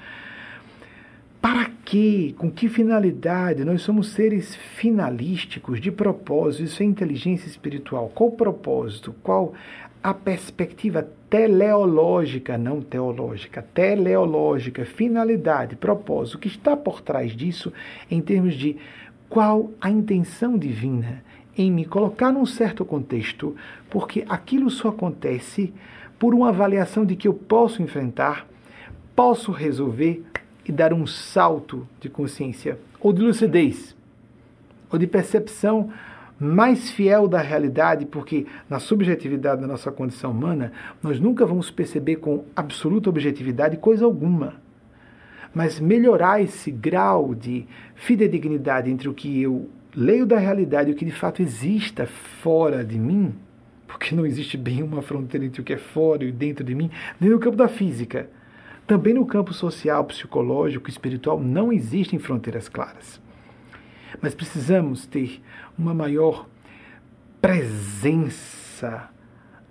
[SPEAKER 1] para quê? Com que finalidade? Nós somos seres finalísticos, de propósito, isso é inteligência espiritual. Qual o propósito? Qual a perspectiva teleológica, não teológica, teleológica, finalidade, propósito, o que está por trás disso em termos de qual a intenção divina em me colocar num certo contexto, porque aquilo só acontece por uma avaliação de que eu posso enfrentar, posso resolver e dar um salto de consciência ou de lucidez ou de percepção mais fiel da realidade, porque na subjetividade da nossa condição humana, nós nunca vamos perceber com absoluta objetividade coisa alguma. Mas melhorar esse grau de fidedignidade entre o que eu leio da realidade o que de fato exista fora de mim, porque não existe bem uma fronteira entre o que é fora e dentro de mim, nem no campo da física. Também no campo social, psicológico, espiritual, não existem fronteiras claras. Mas precisamos ter uma maior presença,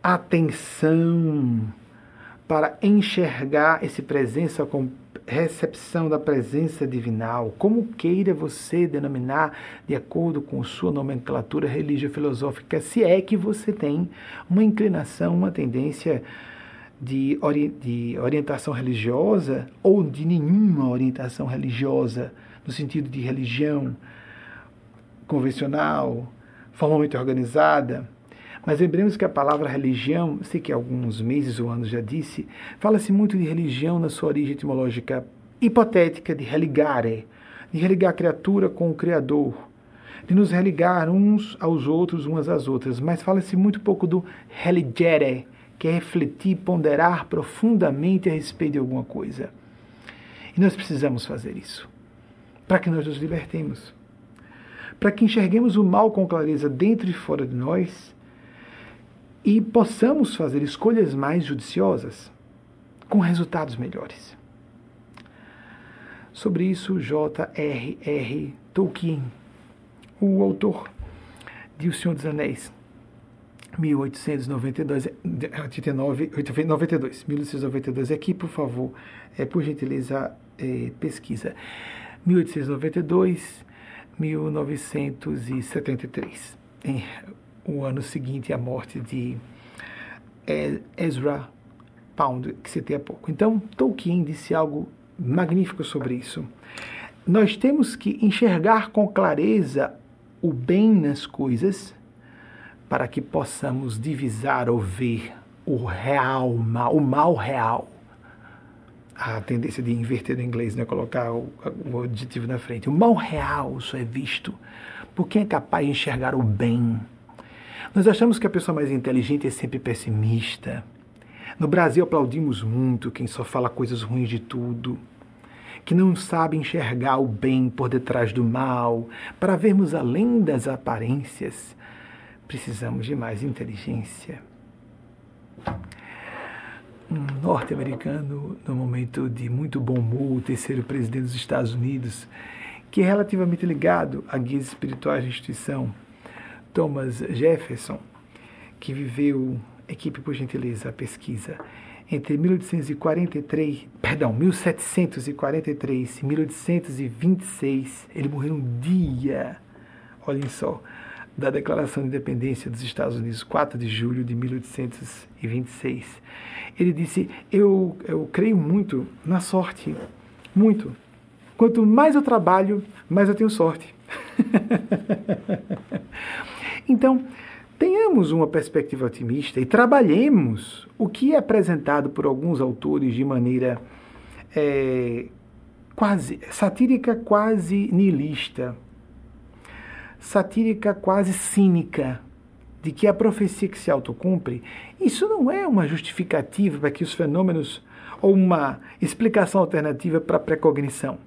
[SPEAKER 1] atenção para enxergar esse presença com recepção da presença divinal, como queira você denominar, de acordo com sua nomenclatura religio-filosófica, se é que você tem uma inclinação, uma tendência de, ori de orientação religiosa ou de nenhuma orientação religiosa, no sentido de religião convencional, formalmente organizada. Mas lembremos que a palavra religião, sei que há alguns meses ou anos já disse, fala-se muito de religião na sua origem etimológica hipotética de religare, de religar a criatura com o Criador, de nos religar uns aos outros, umas às outras, mas fala-se muito pouco do religere, que é refletir, ponderar profundamente a respeito de alguma coisa. E nós precisamos fazer isso, para que nós nos libertemos, para que enxerguemos o mal com clareza dentro e fora de nós e possamos fazer escolhas mais judiciosas, com resultados melhores. Sobre isso, J.R.R. Tolkien, o autor de O Senhor dos Anéis, 1892, 89, 92, 1892. Aqui, por favor, é, por gentileza, é, pesquisa. 1892, 1973. Em, o ano seguinte à morte de Ezra Pound, que citei há pouco. Então, Tolkien disse algo magnífico sobre isso. Nós temos que enxergar com clareza o bem nas coisas para que possamos divisar ou ver o real mal, o mal real. A tendência de inverter no inglês, né? colocar o, o adjetivo na frente. O mal real só é visto por quem é capaz de enxergar o bem. Nós achamos que a pessoa mais inteligente é sempre pessimista. No Brasil aplaudimos muito quem só fala coisas ruins de tudo, que não sabe enxergar o bem por detrás do mal, para vermos além das aparências precisamos de mais inteligência. Um norte-americano, no momento de muito bom humor, o terceiro presidente dos Estados Unidos, que é relativamente ligado a guias espirituais da instituição, Thomas Jefferson, que viveu, equipe por gentileza, a pesquisa, entre 1843, perdão, 1743 e 1826, ele morreu um dia, olhem só, da Declaração de Independência dos Estados Unidos, 4 de julho de 1826. Ele disse: Eu, eu creio muito na sorte, muito. Quanto mais eu trabalho, mais eu tenho sorte. então, tenhamos uma perspectiva otimista e trabalhemos o que é apresentado por alguns autores de maneira é, quase satírica, quase nihilista satírica quase cínica de que a profecia que se autocumpre, isso não é uma justificativa para que os fenômenos ou uma explicação alternativa para a precognição.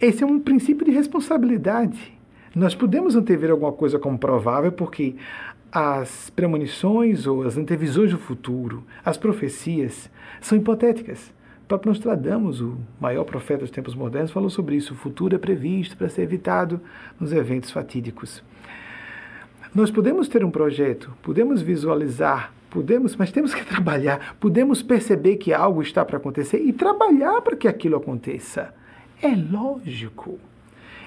[SPEAKER 1] Esse é um princípio de responsabilidade. Nós podemos antever alguma coisa como provável porque as premonições ou as antevisões do futuro, as profecias, são hipotéticas próprio Nostradamus, o maior profeta dos tempos modernos, falou sobre isso. O futuro é previsto para ser evitado nos eventos fatídicos. Nós podemos ter um projeto, podemos visualizar, podemos, mas temos que trabalhar, podemos perceber que algo está para acontecer e trabalhar para que aquilo aconteça. É lógico.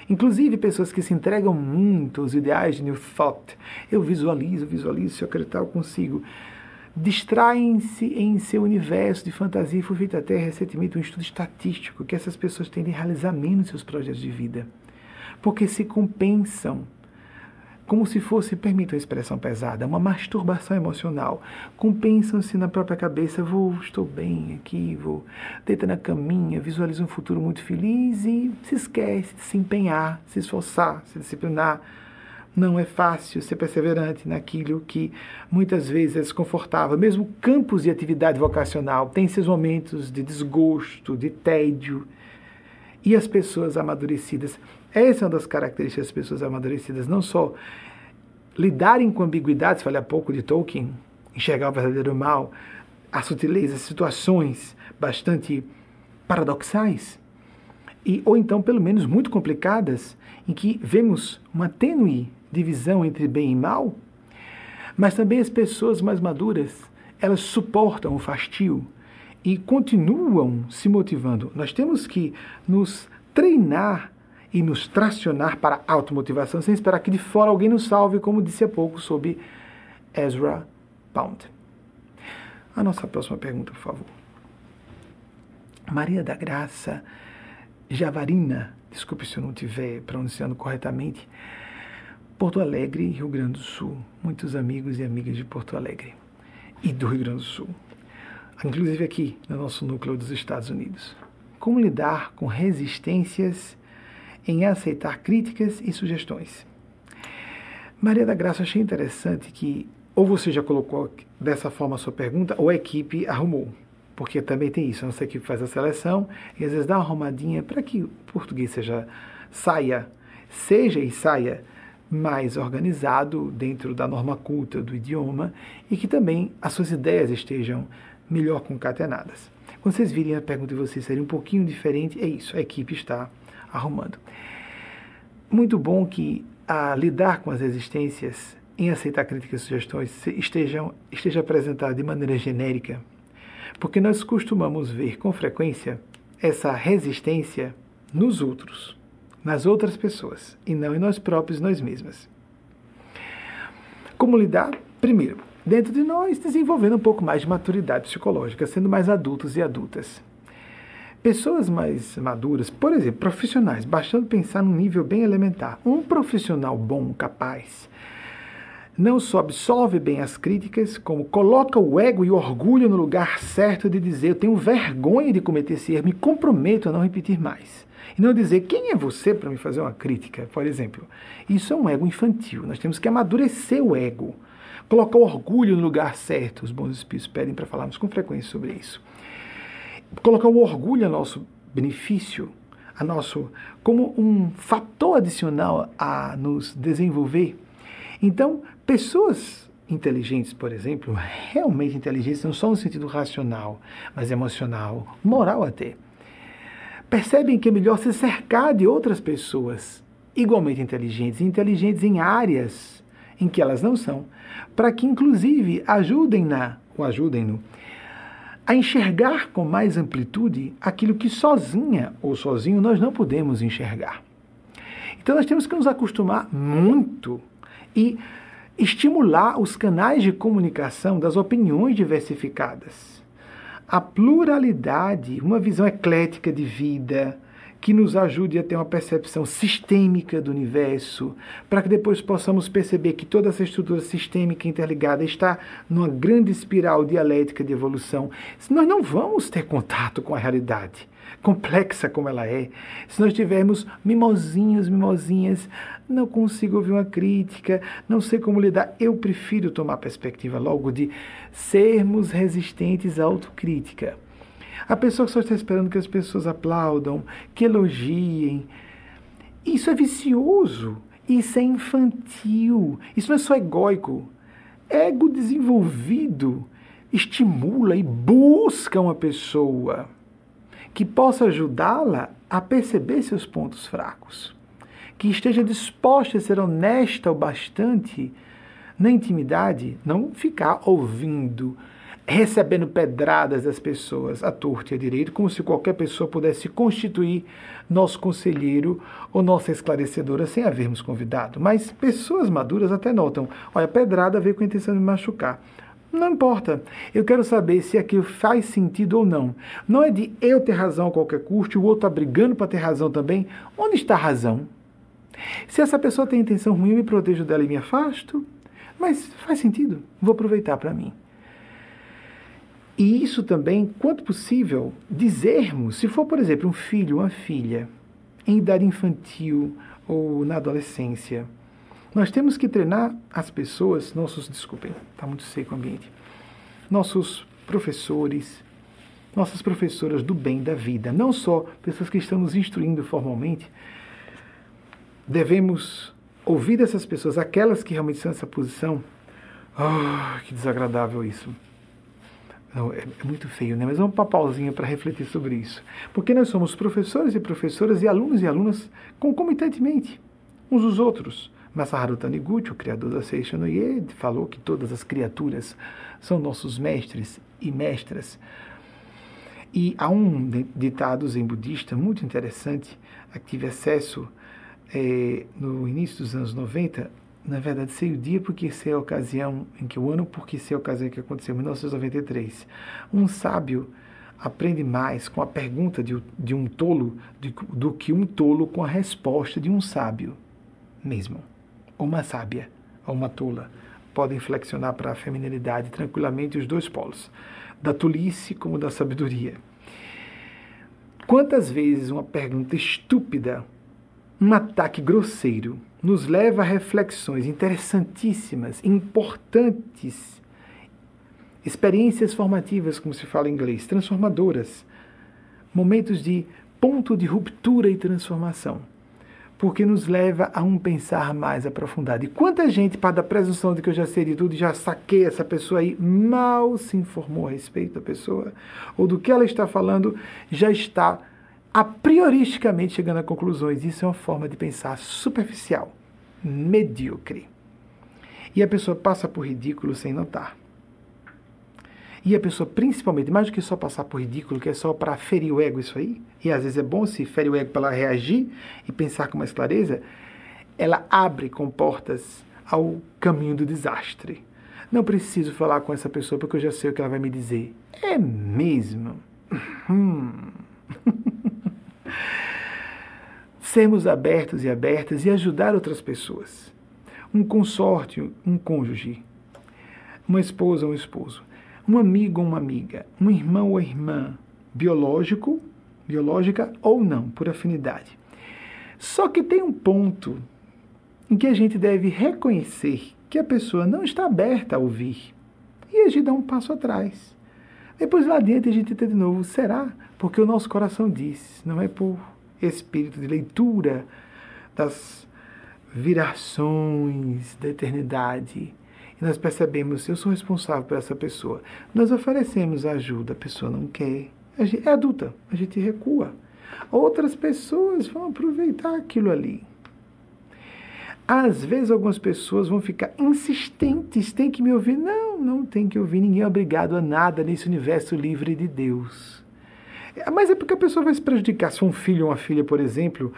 [SPEAKER 1] Inclusive, pessoas que se entregam muito aos ideais de New Thought. Eu visualizo, visualizo, se eu acreditar, eu consigo distraem-se em seu universo de fantasia. Foi feito até recentemente um estudo estatístico que essas pessoas tendem a realizar menos seus projetos de vida, porque se compensam como se fosse, permitam a expressão pesada, uma masturbação emocional. Compensam-se na própria cabeça, vou, estou bem aqui, vou, deita na caminha, visualiza um futuro muito feliz e se esquece de se empenhar, se esforçar, se disciplinar Não é fácil ser perseverante naquilo que muitas vezes é desconfortável. Mesmo campos de atividade vocacional têm seus momentos de desgosto, de tédio. E as pessoas amadurecidas, essa é uma das características das pessoas amadurecidas, não só lidarem com ambiguidades, falei há pouco de Tolkien, enxergar o verdadeiro mal, a sutileza, situações bastante paradoxais, e, ou então, pelo menos, muito complicadas, em que vemos uma tênue divisão entre bem e mal, mas também as pessoas mais maduras, elas suportam o fastio e continuam se motivando. Nós temos que nos treinar e nos tracionar para a automotivação sem esperar que de fora alguém nos salve, como disse há pouco sobre Ezra Pound. A nossa próxima pergunta, por favor. Maria da Graça Javarina, desculpe se eu não estiver pronunciando corretamente, Porto Alegre, Rio Grande do Sul. Muitos amigos e amigas de Porto Alegre e do Rio Grande do Sul. Inclusive aqui no nosso núcleo dos Estados Unidos. Como lidar com resistências em aceitar críticas e sugestões? Maria da Graça, achei interessante que ou você já colocou dessa forma a sua pergunta, ou a equipe arrumou. Porque também tem isso, a nossa equipe faz a seleção e às vezes dá uma arrumadinha para que o português seja, saia, seja e saia mais organizado dentro da norma culta do idioma e que também as suas ideias estejam melhor concatenadas. Quando vocês virem a pergunta de vocês seria um pouquinho diferente, é isso, a equipe está arrumando. Muito bom que a lidar com as resistências em aceitar críticas e sugestões estejam, esteja apresentada de maneira genérica, porque nós costumamos ver com frequência essa resistência nos outros, nas outras pessoas, e não em nós próprios, nós mesmas. Como lidar? Primeiro, dentro de nós, desenvolvendo um pouco mais de maturidade psicológica, sendo mais adultos e adultas. Pessoas mais maduras, por exemplo, profissionais, bastando pensar num nível bem elementar. Um profissional bom, capaz, não só absorve bem as críticas, como coloca o ego e o orgulho no lugar certo de dizer: eu tenho vergonha de cometer esse erro, me comprometo a não repetir mais. E não dizer quem é você para me fazer uma crítica, por exemplo. Isso é um ego infantil. Nós temos que amadurecer o ego, colocar o orgulho no lugar certo. Os bons espíritos pedem para falarmos com frequência sobre isso. Colocar o orgulho a nosso benefício, a nosso como um fator adicional a nos desenvolver. Então, pessoas inteligentes, por exemplo, realmente inteligentes, não só no sentido racional, mas emocional, moral até, percebem que é melhor se cercar de outras pessoas igualmente inteligentes, inteligentes em áreas em que elas não são, para que inclusive ajudem-na ou ajudem-no a enxergar com mais amplitude aquilo que sozinha ou sozinho nós não podemos enxergar. Então nós temos que nos acostumar muito e estimular os canais de comunicação das opiniões diversificadas. A pluralidade, uma visão eclética de vida, que nos ajude a ter uma percepção sistêmica do universo, para que depois possamos perceber que toda essa estrutura sistêmica interligada está numa grande espiral dialética de evolução. Nós não vamos ter contato com a realidade complexa como ela é, se nós tivermos mimosinhos, mimosinhas, não consigo ouvir uma crítica, não sei como lidar, eu prefiro tomar a perspectiva logo de sermos resistentes à autocrítica. A pessoa só está esperando que as pessoas aplaudam, que elogiem, isso é vicioso, isso é infantil, isso não é só egóico. Ego desenvolvido estimula e busca uma pessoa que possa ajudá-la a perceber seus pontos fracos, que esteja disposta a ser honesta o bastante na intimidade, não ficar ouvindo, recebendo pedradas das pessoas à torta e à direita, como se qualquer pessoa pudesse constituir nosso conselheiro ou nossa esclarecedora sem havermos convidado. Mas pessoas maduras até notam: olha, a pedrada veio com a intenção de me machucar. Não importa. Eu quero saber se aquilo faz sentido ou não. Não é de eu ter razão a qualquer custo e o outro está brigando para ter razão também. Onde está a razão? Se essa pessoa tem intenção ruim, eu me protejo dela e me afasto. Mas faz sentido. Vou aproveitar para mim. E isso também, quanto possível, dizermos, se for, por exemplo, um filho, uma filha, em idade infantil ou na adolescência, Nós temos que treinar as pessoas, nossos, desculpem, está muito seco o ambiente, nossos professores, nossas professoras do bem da vida, não só pessoas que estão nos instruindo formalmente, devemos ouvir dessas pessoas, aquelas que realmente estão nessa posição. Oh, que desagradável isso. Não, é, é, muito feio, né? Mas é um papauzinho para refletir sobre isso. Porque nós somos professores e professoras e alunos e alunas concomitantemente, uns dos outros. Masaharu Taniguchi, o criador da Seisha falou que todas as criaturas são nossos mestres e mestras. E há um ditado zen budista muito interessante, a que tive acesso é, no início dos anos 90. Na verdade, sei o dia porque sei a ocasião em que o ano, porque sei a ocasião que aconteceu, em 1993. Um sábio aprende mais com a pergunta de, de um tolo de, do que um tolo com a resposta de um sábio mesmo ou uma sábia, ou uma tola, podem flexionar para a feminilidade tranquilamente os dois polos, da tolice como da sabedoria. Quantas vezes uma pergunta estúpida, um ataque grosseiro, nos leva a reflexões interessantíssimas, importantes, experiências formativas, como se fala em inglês, transformadoras, momentos de ponto de ruptura e transformação porque nos leva a um pensar mais aprofundado. E quanta gente, para da presunção de que eu já sei de tudo e já saquei essa pessoa aí, mal se informou a respeito da pessoa, ou do que ela está falando, já está a prioristicamente chegando a conclusões. Isso é uma forma de pensar superficial, medíocre. E a pessoa passa por ridículo sem notar. E a pessoa, principalmente, mais do que só passar por ridículo, que é só para ferir o ego isso aí, e às vezes é bom se ferir o ego para ela reagir e pensar com mais clareza, ela abre comportas ao caminho do desastre. Não preciso falar com essa pessoa porque eu já sei o que ela vai me dizer. É mesmo? Hum. Sermos abertos e abertas e ajudar outras pessoas. Um consórcio, um cônjuge, uma esposa, um esposo um amigo ou uma amiga, um irmão ou irmã, biológico, biológica ou não, por afinidade. Só que tem um ponto em que a gente deve reconhecer que a pessoa não está aberta a ouvir e a gente dá um passo atrás. Depois lá adiante a gente tenta de novo, será? Porque o nosso coração diz, não é por espírito de leitura das virações da eternidade, e nós percebemos, eu sou responsável por essa pessoa. Nós oferecemos ajuda, a pessoa não quer. Gente, é adulta, a gente recua. Outras pessoas vão aproveitar aquilo ali. Às vezes algumas pessoas vão ficar insistentes, tem que me ouvir. Não, não tem que ouvir. Ninguém é obrigado a nada nesse universo livre de Deus. Mas é porque a pessoa vai se prejudicar. Se um filho ou uma filha, por exemplo,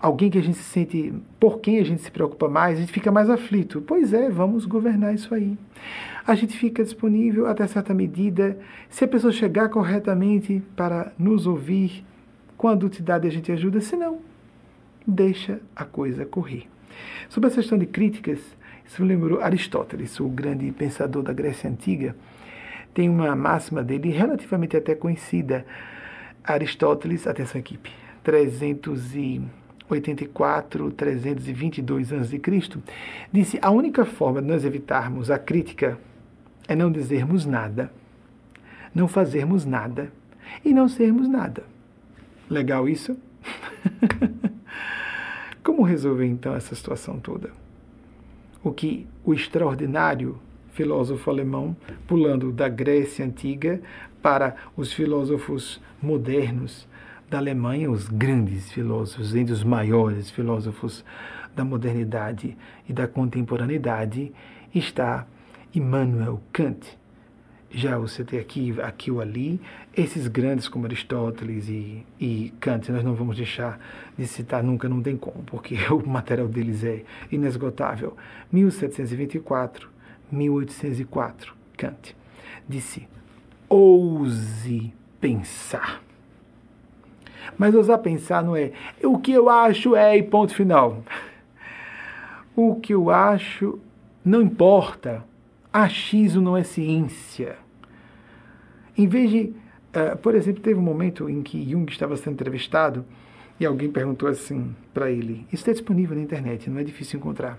[SPEAKER 1] alguém que a gente se sente, por quem a gente se preocupa mais, a gente fica mais aflito. Pois é, vamos governar isso aí. A gente fica disponível até certa medida. Se a pessoa chegar corretamente para nos ouvir, com adultidade a gente ajuda, se não, deixa a coisa correr. Sobre essa questão de críticas, isso me lembrou Aristóteles, o grande pensador da Grécia Antiga, tem uma máxima dele relativamente até conhecida. Aristóteles, atenção equipe, 300 e 84, 322 a.C., disse: a única forma de nós evitarmos a crítica é não dizermos nada, não fazermos nada e não sermos nada. Legal isso? Como resolver então essa situação toda? O que o extraordinário filósofo alemão, pulando da Grécia antiga para os filósofos modernos, da Alemanha, os grandes filósofos, entre os maiores filósofos da modernidade e da contemporaneidade, está Immanuel Kant. Já você tem aqui, aqui ou ali, esses grandes como Aristóteles e, e Kant, nós não vamos deixar de citar nunca, não tem como, porque o material deles é inesgotável. 1724, 1804, Kant disse: ouse pensar. Mas ousar pensar não é o que eu acho é e ponto final. O que eu acho não importa. Achismo não é ciência. Em vez de. Uh, por exemplo, teve um momento em que Jung estava sendo entrevistado e alguém perguntou assim para ele: Isso está disponível na internet, não é difícil encontrar.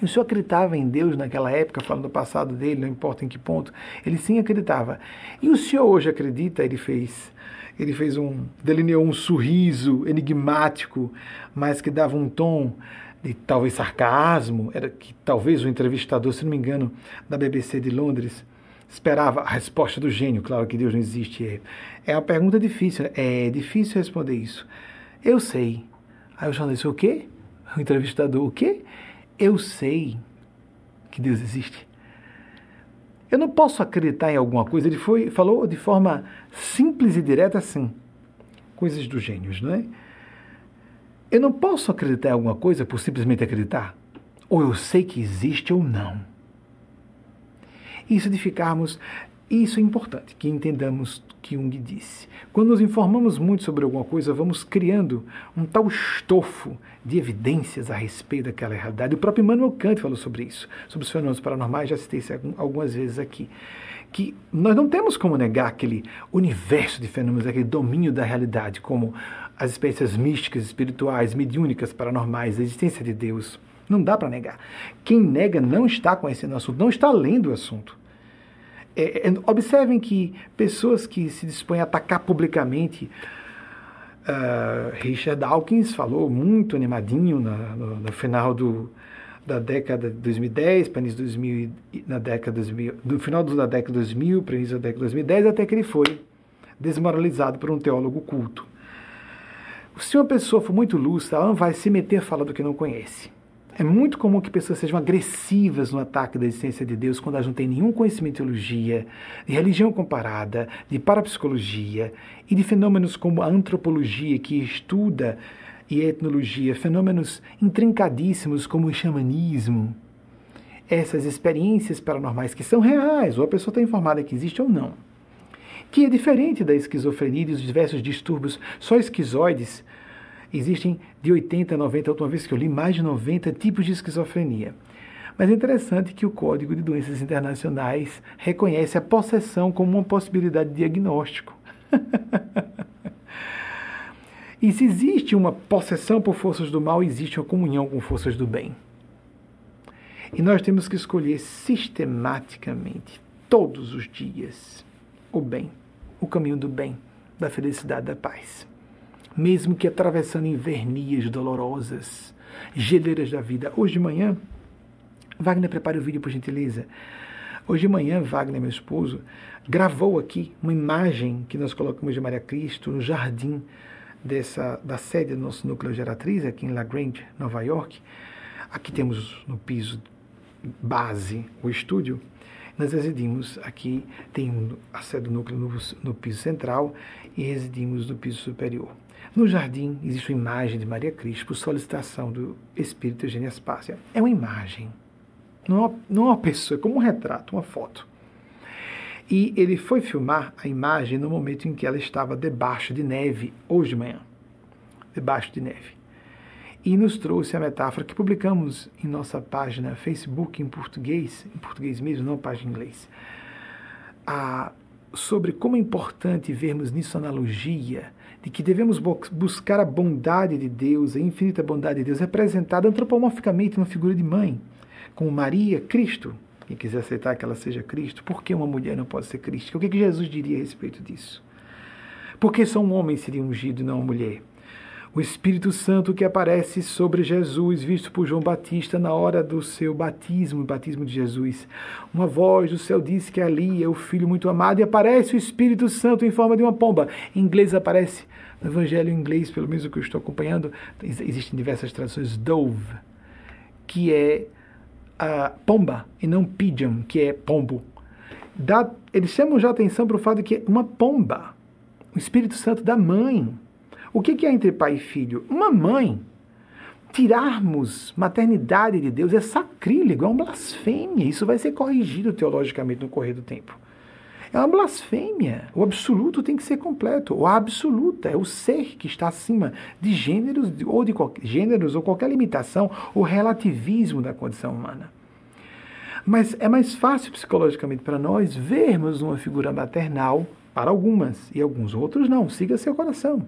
[SPEAKER 1] E o senhor acreditava em Deus naquela época, falando do passado dele, não importa em que ponto. Ele sim acreditava. E o senhor hoje acredita? Ele fez. Ele fez um. delineou um sorriso enigmático, mas que dava um tom de talvez sarcasmo. Era que talvez o entrevistador, se não me engano, da BBC de Londres, esperava a resposta do gênio. Claro que Deus não existe. É, é uma pergunta difícil. Né? É difícil responder isso. Eu sei. Aí o jornalista, o quê? O entrevistador, o quê? Eu sei que Deus existe. Eu não posso acreditar em alguma coisa. Ele foi, falou de forma simples e direta assim. Coisas dos gênios, não é? Eu não posso acreditar em alguma coisa por simplesmente acreditar. Ou eu sei que existe ou não. Isso de ficarmos isso é importante, que entendamos que Jung disse. Quando nos informamos muito sobre alguma coisa, vamos criando um tal estofo de evidências a respeito daquela realidade. O próprio Immanuel Kant falou sobre isso, sobre os fenômenos paranormais, já citei isso algumas vezes aqui. Que nós não temos como negar aquele universo de fenômenos, aquele domínio da realidade, como as experiências místicas, espirituais, mediúnicas, paranormais, a existência de Deus. Não dá para negar. Quem nega não está conhecendo o assunto, não está lendo o assunto. É, é, observem que pessoas que se dispõem a atacar publicamente, uh, Richard Dawkins falou muito animadinho na, no, no, final do, da década de 2010 para início de 2000, na década 2000, do final da década de 2000 para início da década de 2010, até que ele foi desmoralizado por um teólogo culto. Se uma pessoa for muito lúcida, ela não vai se meter a falar do que não conhece. É muito comum que pessoas sejam agressivas no ataque da existência de Deus quando elas não têm nenhum conhecimento de teologia, de religião comparada, de parapsicologia e de fenômenos como a antropologia, que estuda, e etnologia, fenômenos intrincadíssimos como o xamanismo. Essas experiências paranormais que são reais, ou a pessoa está informada que existe ou não. Que é diferente da esquizofrenia e dos diversos distúrbios só esquizoides Existem de 80 a 90, a última vez que eu li, mais de 90 tipos de esquizofrenia. Mas é interessante que o Código de Doenças Internacionais reconhece a possessão como uma possibilidade de diagnóstico. e se existe uma possessão por forças do mal, existe uma comunhão com forças do bem. E nós temos que escolher sistematicamente, todos os dias, o bem, o caminho do bem, da felicidade, da paz mesmo que atravessando invernias dolorosas, geleiras da vida. Hoje de manhã, Wagner, prepare o vídeo por gentileza. Hoje de manhã, Wagner, meu esposo, gravou aqui uma imagem que nós colocamos de Maria Cristo no jardim dessa, da sede do nosso núcleo geratriz, aqui em La Grange, Nova York. Aqui temos no piso base o estúdio. Nós residimos aqui, tem a sede do núcleo no, no piso central e residimos no piso superior. No jardim existe uma imagem de Maria Cristo por solicitação do espírito Eugênia Aspásia. É uma imagem, não é uma, não é uma pessoa, é como um retrato, uma foto. E ele foi filmar a imagem no momento em que ela estava debaixo de neve, hoje de manhã. Debaixo de neve. E nos trouxe a metáfora que publicamos em nossa página Facebook em português, em português mesmo, não página em inglês, a, sobre como é importante vermos nisso analogia de que devemos buscar a bondade de Deus, a infinita bondade de Deus, representada antropomorficamente numa figura de mãe, como Maria, Cristo. Quem quiser aceitar que ela seja Cristo, por que uma mulher não pode ser Cristo? O que, que Jesus diria a respeito disso? Por que só um homem seria ungido e não uma mulher? O Espírito Santo que aparece sobre Jesus, visto por João Batista na hora do seu batismo, o batismo de Jesus. Uma voz do céu diz que ali é o Filho muito amado e aparece o Espírito Santo em forma de uma pomba. Em inglês aparece, no Evangelho em inglês, pelo menos o que eu estou acompanhando, existem diversas traduções, dove, que é a pomba, e não pigeon, que é pombo. Dá, eles chamam já atenção para o fato de que é uma pomba, o Espírito Santo da mãe, o que é entre pai e filho? Uma mãe. Tirarmos maternidade de Deus é sacrílego, é uma blasfêmia. Isso vai ser corrigido teologicamente no correr do tempo. É uma blasfêmia. O absoluto tem que ser completo. O absoluta é o ser que está acima de gêneros ou de gêneros ou qualquer limitação, o relativismo da condição humana. Mas é mais fácil psicologicamente para nós vermos uma figura maternal para algumas e alguns outros não. Siga seu coração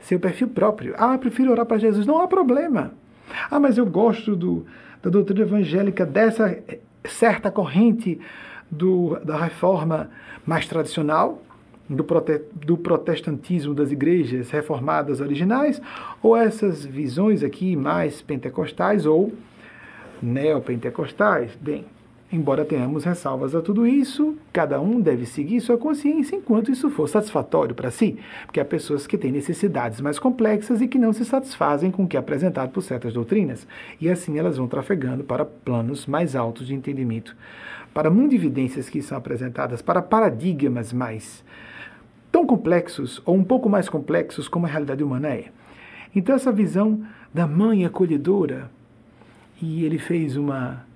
[SPEAKER 1] seu perfil próprio. Ah, prefiro orar para Jesus. Não há problema. Ah, mas eu gosto do, da doutrina evangélica dessa certa corrente do, da reforma mais tradicional, do, prote, do protestantismo das igrejas reformadas originais, ou essas visões aqui mais pentecostais ou neopentecostais? Bem, embora tenhamos ressalvas a tudo isso, cada um deve seguir sua consciência enquanto isso for satisfatório para si, porque há pessoas que têm necessidades mais complexas e que não se satisfazem com o que é apresentado por certas doutrinas, e assim elas vão trafegando para planos mais altos de entendimento, para mundividências que são apresentadas, para paradigmas mais tão complexos ou um pouco mais complexos como a realidade humana é. Então essa visão da mãe acolhedora, e ele fez uma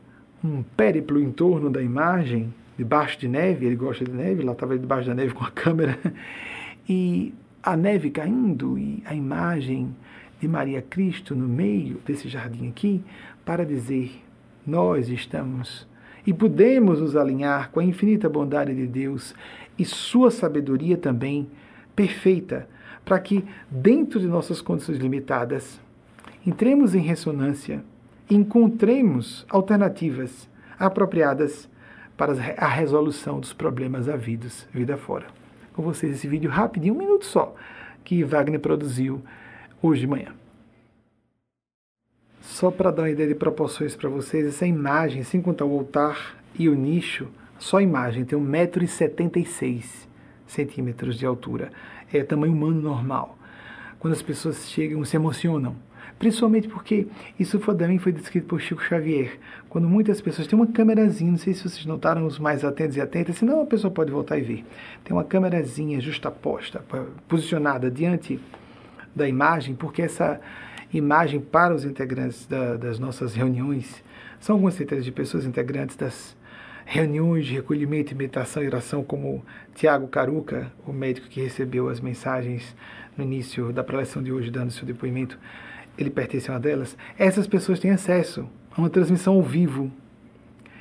[SPEAKER 1] um périplo em torno da imagem, debaixo de neve, ele gosta de neve, lá estava debaixo da neve com a câmera, e a neve caindo e a imagem de Maria Cristo no meio desse jardim aqui, para dizer: nós estamos e podemos nos alinhar com a infinita bondade de Deus e sua sabedoria também perfeita, para que, dentro de nossas condições limitadas, entremos em ressonância encontremos alternativas apropriadas para a resolução dos problemas havidos vida fora. Com vocês esse vídeo rapidinho, um minuto só, que Wagner produziu hoje de manhã. Só para dar uma ideia de proporções para vocês, essa imagem, sem contar o altar e o nicho, só a imagem tem 1,76m centímetros de altura. É tamanho humano normal. Quando as pessoas chegam, se emocionam Principalmente porque isso foi, também foi descrito por Chico Xavier. Quando muitas pessoas têm uma câmerazinha, não sei se vocês notaram, os mais atentos e atentas, senão a pessoa pode voltar e ver. Tem uma câmerazinha justaposta, posicionada diante da imagem, porque essa imagem para os integrantes da, das nossas reuniões são algumas centenas de pessoas integrantes das reuniões de recolhimento, imitação e oração, como Tiago Caruca, o médico que recebeu as mensagens no início da preleção de hoje, dando seu depoimento ele pertence a uma delas, essas pessoas têm acesso a uma transmissão ao vivo.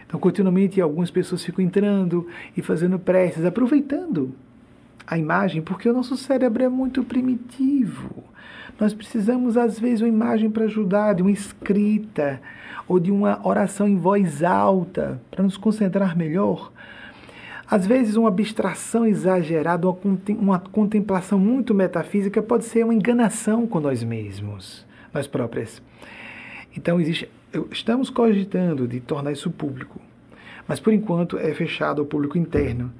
[SPEAKER 1] Então, continuamente, algumas pessoas ficam entrando e fazendo preces, aproveitando a imagem, porque o nosso cérebro é muito primitivo. Nós precisamos, às vezes, uma imagem para ajudar, de uma escrita ou de uma oração em voz alta, para nos concentrar melhor. Às vezes, uma abstração exagerada, uma contemplação muito metafísica pode ser uma enganação com nós mesmos nós próprias. Então, existe, estamos cogitando de tornar isso público, mas por enquanto é fechado ao público interno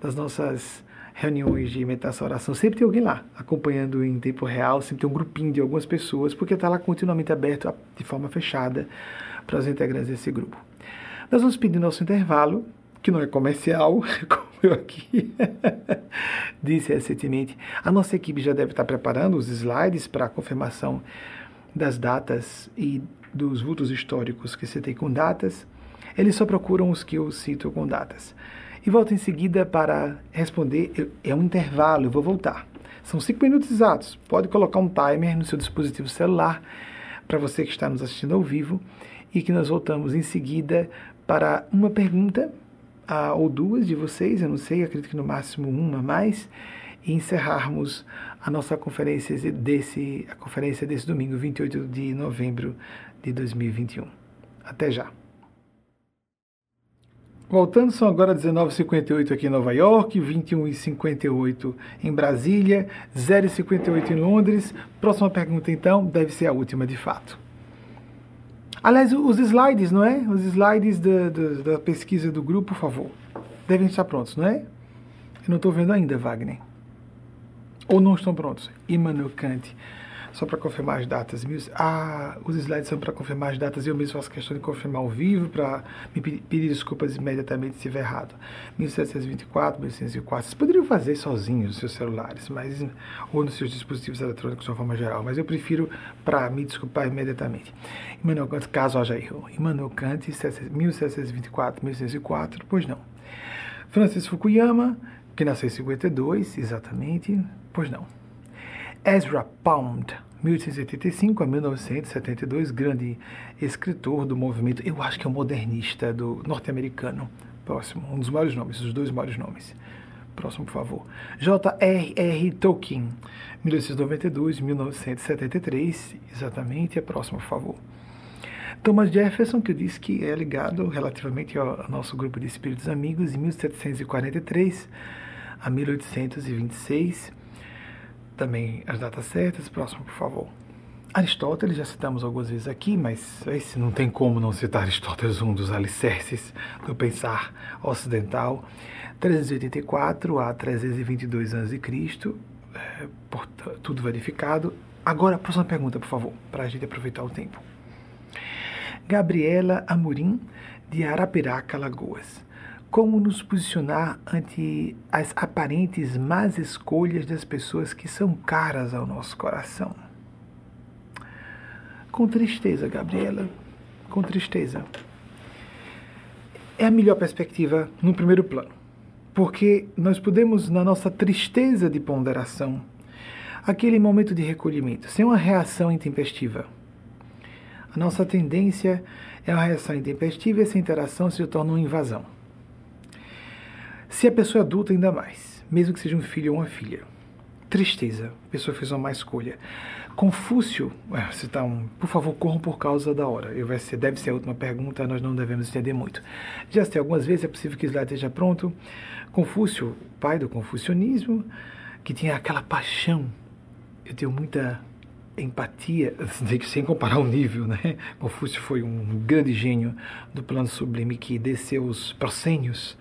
[SPEAKER 1] das nossas reuniões de meditação oração. Sempre tem alguém lá acompanhando em tempo real, sempre tem um grupinho de algumas pessoas, porque está lá continuamente aberto de forma fechada para os integrantes desse grupo. Nós vamos pedir nosso intervalo, que não é comercial, como eu aqui disse recentemente. A nossa equipe já deve estar preparando os slides para a confirmação das datas e dos vultos históricos que citei com datas, eles só procuram os que eu cito com datas. E volto em seguida para responder. É um intervalo, eu vou voltar. São cinco minutos exatos. Pode colocar um timer no seu dispositivo celular para você que está nos assistindo ao vivo e que nós voltamos em seguida para uma pergunta ah, ou duas de vocês, eu não sei, acredito que no máximo uma mais, e encerrarmos a nossa conferência desse, a conferência desse domingo, 28 de novembro de 2021. Até já. Voltando, são agora 19h58 aqui em Nova York, 21h58 em Brasília, 0h58 em Londres. Próxima pergunta, então, deve ser a última de fato. Aliás, os slides, não é? Os slides da, da, da pesquisa do grupo, por favor. Devem estar prontos, não é? Eu não estou vendo ainda, Wagner ou não estão prontos. Immanuel Kant, só para confirmar as datas. Ah, os slides são para confirmar as datas e eu mesmo faço questão de confirmar ao vivo para me pedir desculpas imediatamente se estiver errado. 1724, 1804. Vocês poderiam fazer sozinhos nos seus celulares, mas ou nos seus dispositivos eletrônicos de uma forma geral, mas eu prefiro para me desculpar imediatamente. Immanuel Kant, caso haja erro. Immanuel Kant, 1724, 1804, pois não. Francis Fukuyama, que nasceu em 52, exatamente, Pois não. Ezra Pound, 1885 a 1972, grande escritor do movimento, eu acho que é um modernista do norte-americano. Próximo, um dos maiores nomes, os dois maiores nomes. Próximo, por favor. J.R.R. Tolkien, 1892 1973, exatamente. É próximo, por favor. Thomas Jefferson, que eu disse que é ligado relativamente ao nosso grupo de espíritos amigos, em 1743 a 1826. Também as datas certas, próximo, por favor. Aristóteles, já citamos algumas vezes aqui, mas esse não tem como não citar Aristóteles, um dos alicerces do pensar ocidental. 384 a 322 a.C., é, tudo verificado. Agora, a próxima pergunta, por favor, para a gente aproveitar o tempo. Gabriela Amorim, de Arapiraca, Lagoas. Como nos posicionar ante as aparentes más escolhas das pessoas que são caras ao nosso coração? Com tristeza, Gabriela, com tristeza. É a melhor perspectiva no primeiro plano, porque nós podemos, na nossa tristeza de ponderação, aquele momento de recolhimento, sem uma reação intempestiva, a nossa tendência é uma reação intempestiva e essa interação se torna uma invasão. Se a pessoa é adulta, ainda mais, mesmo que seja um filho ou uma filha. Tristeza, a pessoa fez uma má escolha. Confúcio, você tá um, por favor, corram por causa da hora. Eu vai ser, deve ser a última pergunta, nós não devemos entender muito. Já sei, algumas vezes é possível que o slide esteja pronto. Confúcio, pai do confucionismo, que tinha aquela paixão. Eu tenho muita empatia, sem comparar o nível, né? Confúcio foi um grande gênio do plano sublime que desceu os proscênios,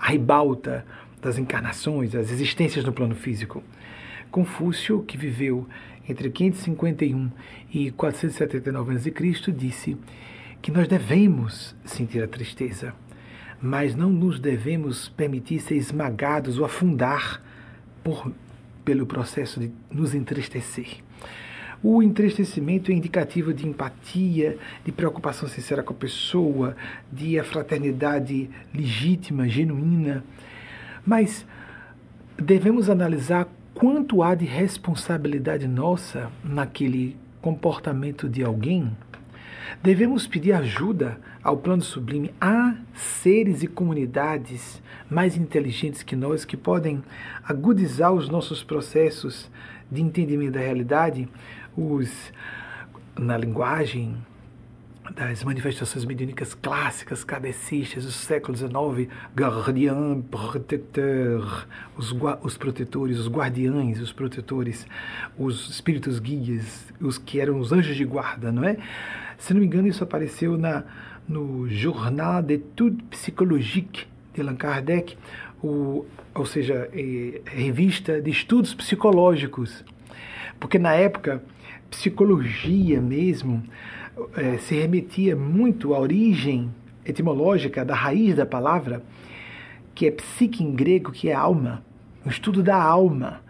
[SPEAKER 1] a ribalta das encarnações, das existências no plano físico. Confúcio, que viveu entre 551 e 479 a.C., disse que nós devemos sentir a tristeza, mas não nos devemos permitir ser esmagados ou afundar por, pelo processo de nos entristecer. O entristecimento é indicativo de empatia, de preocupação sincera com a pessoa, de a fraternidade legítima, genuína. Mas devemos analisar quanto há de responsabilidade nossa naquele comportamento de alguém. Devemos pedir ajuda ao plano sublime. Há seres e comunidades mais inteligentes que nós que podem agudizar os nossos processos de entendimento da realidade os, na linguagem das manifestações mediúnicas clássicas, cadecistas do século XIX, gardien, protecteur, os, os protetores, os guardiães, os protetores, os espíritos guias, os que eram os anjos de guarda, não é? Se não me engano, isso apareceu na, no Journal d'études psychologiques de Allan Kardec, o, ou seja, é, revista de estudos psicológicos, porque na época psicologia mesmo é, se remetia muito à origem etimológica da raiz da palavra, que é psique em grego, que é alma, o estudo da alma.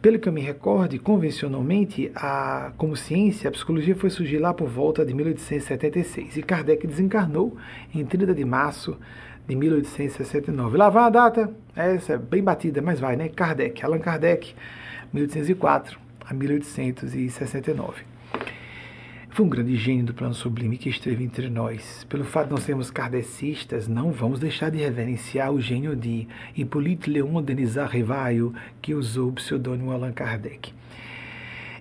[SPEAKER 1] Pelo que eu me recorde, convencionalmente, a, como ciência, a psicologia foi surgir lá por volta de 1876 e Kardec desencarnou em 30 de março de 1869. Lá vai a data, essa é bem batida, mas vai, né? Kardec, Allan Kardec, 1804 a 1869. Foi um grande gênio do plano sublime que esteve entre nós. Pelo fato de não sermos kardecistas, não vamos deixar de reverenciar o gênio de Hippolyte Léon Denis Rivaio, que usou o pseudônimo Allan Kardec.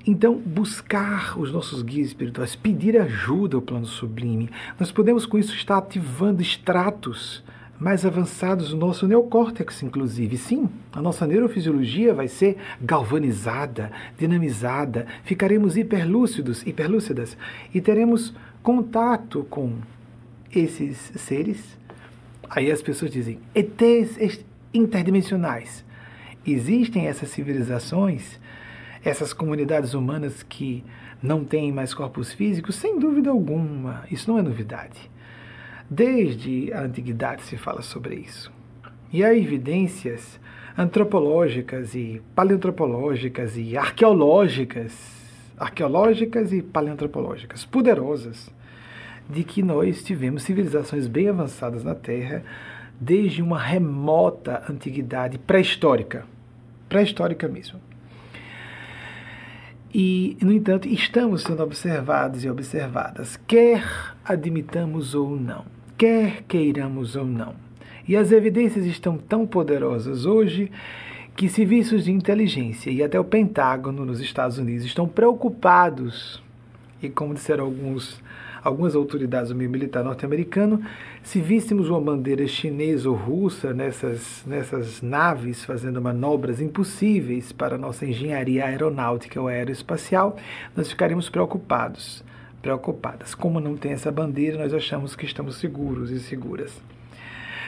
[SPEAKER 1] Então, buscar os nossos guias espirituais, pedir ajuda ao plano sublime, nós podemos com isso estar ativando estratos mais avançados do nosso neocórtex, inclusive. Sim, a nossa neurofisiologia vai ser galvanizada, dinamizada, ficaremos hiperlúcidos, hiperlúcidas e teremos contato com esses seres. Aí as pessoas dizem, ETs interdimensionais. Existem essas civilizações, essas comunidades humanas que não têm mais corpos físicos? Sem dúvida alguma, isso não é novidade. Desde a antiguidade se fala sobre isso. E há evidências antropológicas e paleoantropológicas e arqueológicas, arqueológicas e paleoantropológicas poderosas de que nós tivemos civilizações bem avançadas na Terra desde uma remota antiguidade pré-histórica, pré-histórica mesmo. E, no entanto, estamos sendo observados e observadas, quer admitamos ou não quer queiramos ou não. E as evidências estão tão poderosas hoje que serviços de inteligência e até o Pentágono nos Estados Unidos estão preocupados, e como disseram alguns algumas autoridades do meio militar norte-americano, se víssemos uma bandeira chinesa ou russa nessas, nessas naves fazendo manobras impossíveis para nossa engenharia aeronáutica ou aeroespacial, nós ficaríamos preocupados, preocupadas. Como não tem essa bandeira, nós achamos que estamos seguros e seguras.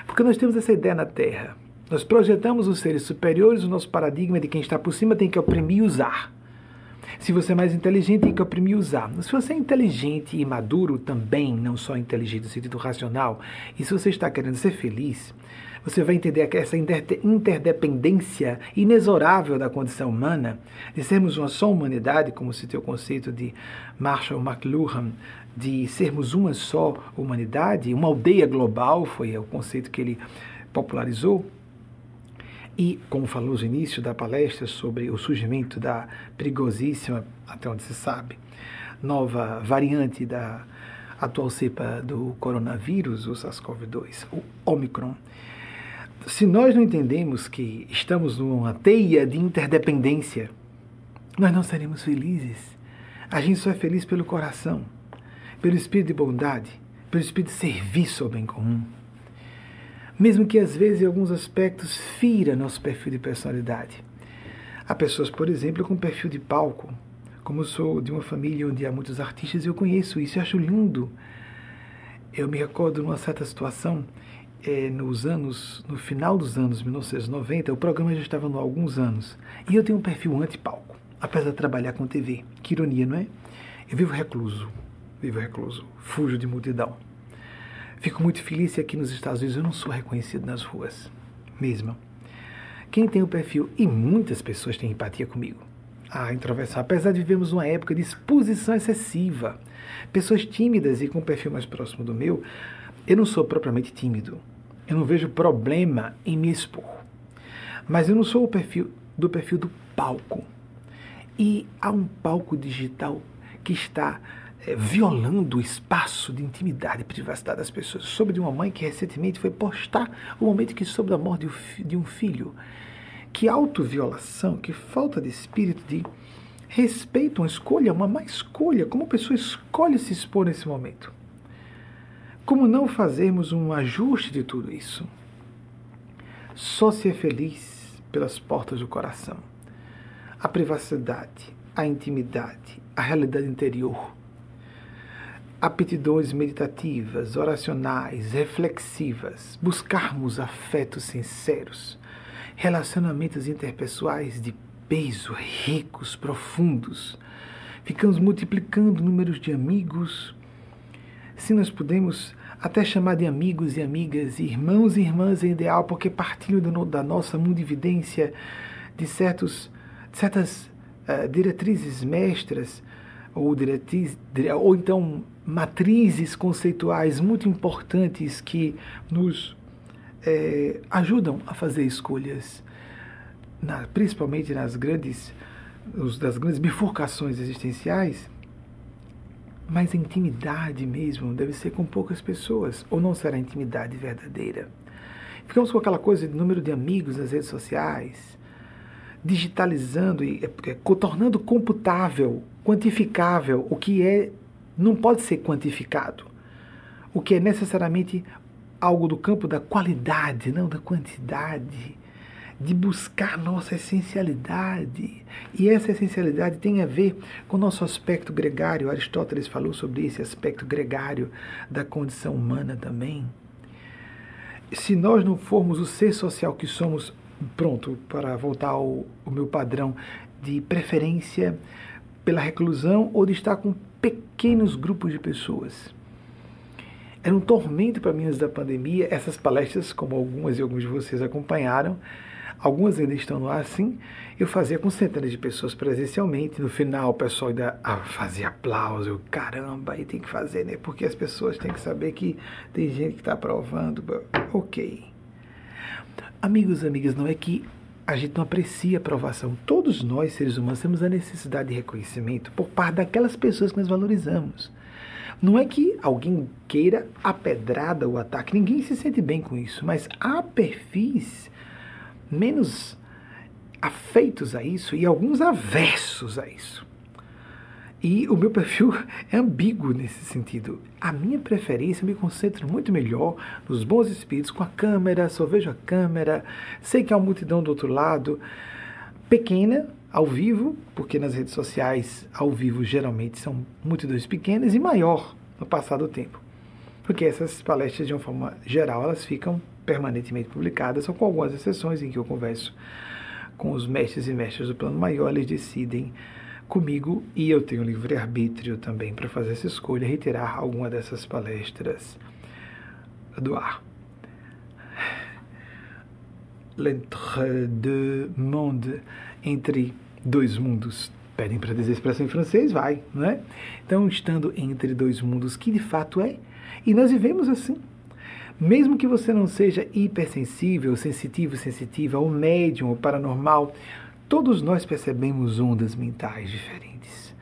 [SPEAKER 1] Porque nós temos essa ideia na Terra. Nós projetamos os seres superiores, o nosso paradigma de quem está por cima tem que oprimir e usar. Se você é mais inteligente, tem que oprimir e usar. Se você é inteligente e maduro também, não só inteligente no sentido racional, e se você está querendo ser feliz, você vai entender essa interdependência inexorável da condição humana, de sermos uma só humanidade, como citei o conceito de Marshall McLuhan, de sermos uma só humanidade, uma aldeia global, foi o conceito que ele popularizou. E, como falou no início da palestra sobre o surgimento da perigosíssima, até onde se sabe, nova variante da atual cepa do coronavírus, o SARS-CoV-2, o Omicron. Se nós não entendemos que estamos numa teia de interdependência, nós não seremos felizes. A gente só é feliz pelo coração, pelo espírito de bondade, pelo espírito de serviço ao bem comum mesmo que às vezes em alguns aspectos fira nosso perfil de personalidade. Há pessoas, por exemplo, com perfil de palco, como eu sou de uma família onde há muitos artistas, eu conheço isso e acho lindo. Eu me recordo de uma certa situação, é, nos anos, no final dos anos 1990, o programa já estava há alguns anos, e eu tenho um perfil anti-palco, apesar de trabalhar com TV. Que ironia, não é? Eu vivo recluso, vivo recluso, fujo de multidão. Fico muito feliz se aqui nos Estados Unidos eu não sou reconhecido nas ruas, mesmo. Quem tem o perfil, e muitas pessoas têm empatia comigo, a introversão, apesar de vivermos uma época de exposição excessiva, pessoas tímidas e com um perfil mais próximo do meu, eu não sou propriamente tímido. Eu não vejo problema em me expor. Mas eu não sou o perfil do perfil do palco. E há um palco digital que está é, violando o espaço de intimidade e privacidade das pessoas. Soube de uma mãe que recentemente foi postar o momento que soube da morte de um filho. Que autoviolação, que falta de espírito de respeito, uma escolha, uma má escolha. Como a pessoa escolhe se expor nesse momento? Como não fazermos um ajuste de tudo isso? Só ser feliz pelas portas do coração. A privacidade, a intimidade, a realidade interior aptidões meditativas, oracionais, reflexivas, buscarmos afetos sinceros, relacionamentos interpessoais de peso, ricos, profundos. Ficamos multiplicando números de amigos. Se nós podemos até chamar de amigos e amigas, irmãos e irmãs em ideal, porque partilham da nossa mundividência de, certos, de certas uh, diretrizes mestras, ou, diretriz, ou então matrizes conceituais muito importantes que nos é, ajudam a fazer escolhas, na, principalmente nas grandes, nos, das grandes bifurcações existenciais, mas a intimidade mesmo deve ser com poucas pessoas, ou não será intimidade verdadeira. Ficamos com aquela coisa de número de amigos nas redes sociais, digitalizando e é, é, tornando computável, quantificável o que é não pode ser quantificado. O que é necessariamente algo do campo da qualidade, não da quantidade, de buscar nossa essencialidade. E essa essencialidade tem a ver com o nosso aspecto gregário. Aristóteles falou sobre esse aspecto gregário da condição humana também. Se nós não formos o ser social que somos, pronto, para voltar ao, ao meu padrão de preferência pela reclusão ou de estar com pequenos grupos de pessoas. Era um tormento para mim antes da pandemia, essas palestras, como algumas e alguns de vocês acompanharam, algumas ainda estão no ar, sim, eu fazia com centenas de pessoas presencialmente, no final o pessoal ainda ah, fazia aplauso, eu, caramba, aí tem que fazer, né, porque as pessoas têm que saber que tem gente que está aprovando, ok. Amigos, amigas, não é que a gente não aprecia a aprovação. Todos nós, seres humanos, temos a necessidade de reconhecimento por parte daquelas pessoas que nós valorizamos. Não é que alguém queira a pedrada ou o ataque, ninguém se sente bem com isso, mas há perfis menos afeitos a isso e alguns aversos a isso. E o meu perfil é ambíguo nesse sentido. A minha preferência, eu me concentro muito melhor nos bons espíritos, com a câmera, só vejo a câmera, sei que há uma multidão do outro lado, pequena, ao vivo, porque nas redes sociais, ao vivo, geralmente são multidões pequenas, e maior no passar do tempo. Porque essas palestras, de uma forma geral, elas ficam permanentemente publicadas, só com algumas exceções em que eu converso com os mestres e mestres do plano maior, eles decidem comigo e eu tenho livre-arbítrio também para fazer essa escolha, retirar alguma dessas palestras do ar. L'entre deux mondes, entre dois mundos. Pedem para dizer expressão em francês, vai, não é? Então, estando entre dois mundos, que de fato é, e nós vivemos assim. Mesmo que você não seja hipersensível, sensitivo, sensitiva, ou médium, ou paranormal, Todos nós percebemos ondas mentais diferentes.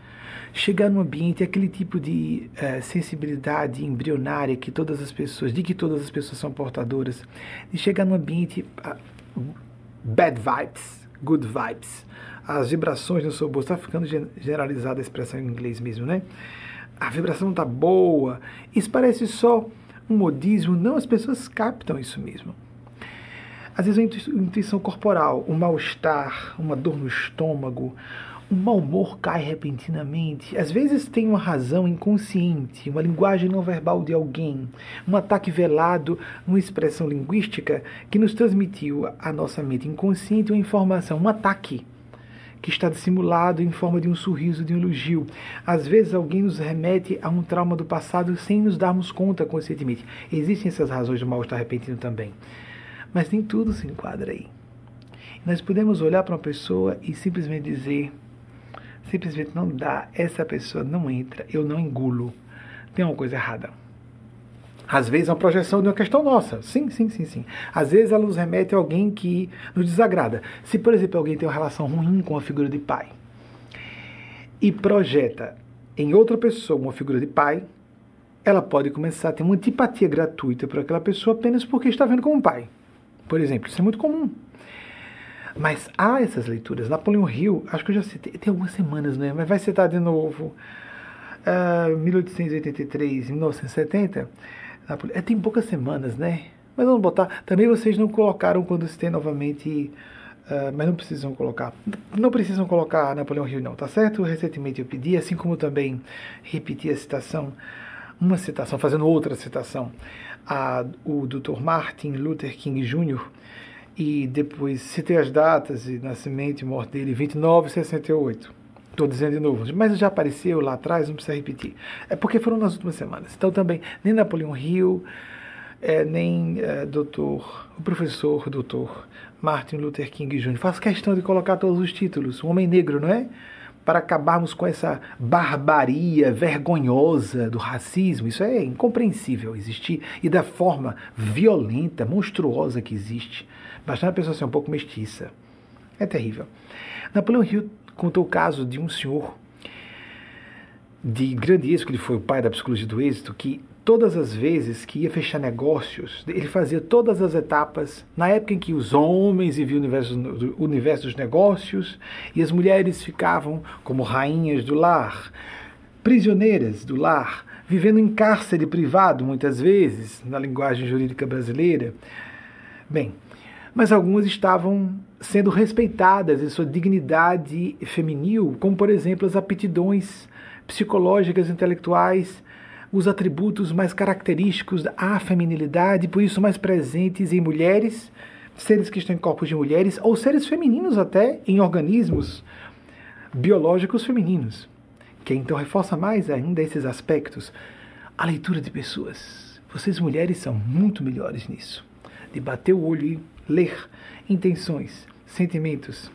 [SPEAKER 1] Chegar num ambiente, aquele tipo de uh, sensibilidade embrionária que todas as pessoas, de que todas as pessoas são portadoras, de chegar num ambiente uh, bad vibes, good vibes, as vibrações no seu bolso, está ficando generalizada a expressão em inglês mesmo, né? A vibração não está boa, isso parece só um modismo, não, as pessoas captam isso mesmo. Às vezes a intuição corporal, um mal-estar, uma dor no estômago, um mau humor cai repentinamente. Às vezes tem uma razão inconsciente, uma linguagem não verbal de alguém, um ataque velado, uma expressão linguística que nos transmitiu à nossa mente inconsciente uma informação, um ataque que está dissimulado em forma de um sorriso, de um elogio. Às vezes alguém nos remete a um trauma do passado sem nos darmos conta conscientemente. Existem essas razões do mal-estar repentino também. Mas nem tudo se enquadra aí. Nós podemos olhar para uma pessoa e simplesmente dizer, simplesmente não dá, essa pessoa não entra, eu não engulo. Tem uma coisa errada. Às vezes é uma projeção de uma questão nossa. Sim, sim, sim, sim. Às vezes ela nos remete a alguém que nos desagrada. Se, por exemplo, alguém tem uma relação ruim com a figura de pai e projeta em outra pessoa uma figura de pai, ela pode começar a ter uma antipatia gratuita por aquela pessoa apenas porque está vendo como pai por exemplo. Isso é muito comum. Mas há essas leituras. Napoleão Hill, acho que eu já citei, tem algumas semanas, né? Mas vai citar de novo. Uh, 1883, 1970. Napoleão, é, tem poucas semanas, né? Mas vamos botar. Também vocês não colocaram quando citei novamente. Uh, mas não precisam colocar. Não precisam colocar Napoleão Hill, não, tá certo? Recentemente eu pedi, assim como também repeti a citação, uma citação, fazendo outra citação a, o Dr. Martin Luther King Jr. e depois citei as datas de nascimento e morte dele, 29 e 68. Estou dizendo de novo, mas já apareceu lá atrás, não precisa repetir. É porque foram nas últimas semanas. Então também, nem Napoleão Hill, é, nem é, doutor, o professor doutor Martin Luther King Jr. Faço questão de colocar todos os títulos. O Homem Negro, não é? para acabarmos com essa barbaria vergonhosa do racismo. Isso é incompreensível existir e da forma violenta, monstruosa que existe. Bastante a pessoa ser um pouco mestiça. É terrível. Napoleão Hill contou o caso de um senhor de grande êxito, que ele foi o pai da psicologia do êxito, que todas as vezes que ia fechar negócios, ele fazia todas as etapas, na época em que os homens viviam o universo, o universo dos negócios e as mulheres ficavam como rainhas do lar, prisioneiras do lar, vivendo em cárcere privado, muitas vezes, na linguagem jurídica brasileira. Bem, mas algumas estavam sendo respeitadas em sua dignidade feminil, como por exemplo as aptidões psicológicas, intelectuais, os atributos mais característicos da feminilidade, por isso mais presentes em mulheres, seres que estão em corpos de mulheres, ou seres femininos até, em organismos biológicos femininos, que então reforça mais ainda esses aspectos. A leitura de pessoas. Vocês mulheres são muito melhores nisso. De bater o olho e ler intenções, sentimentos.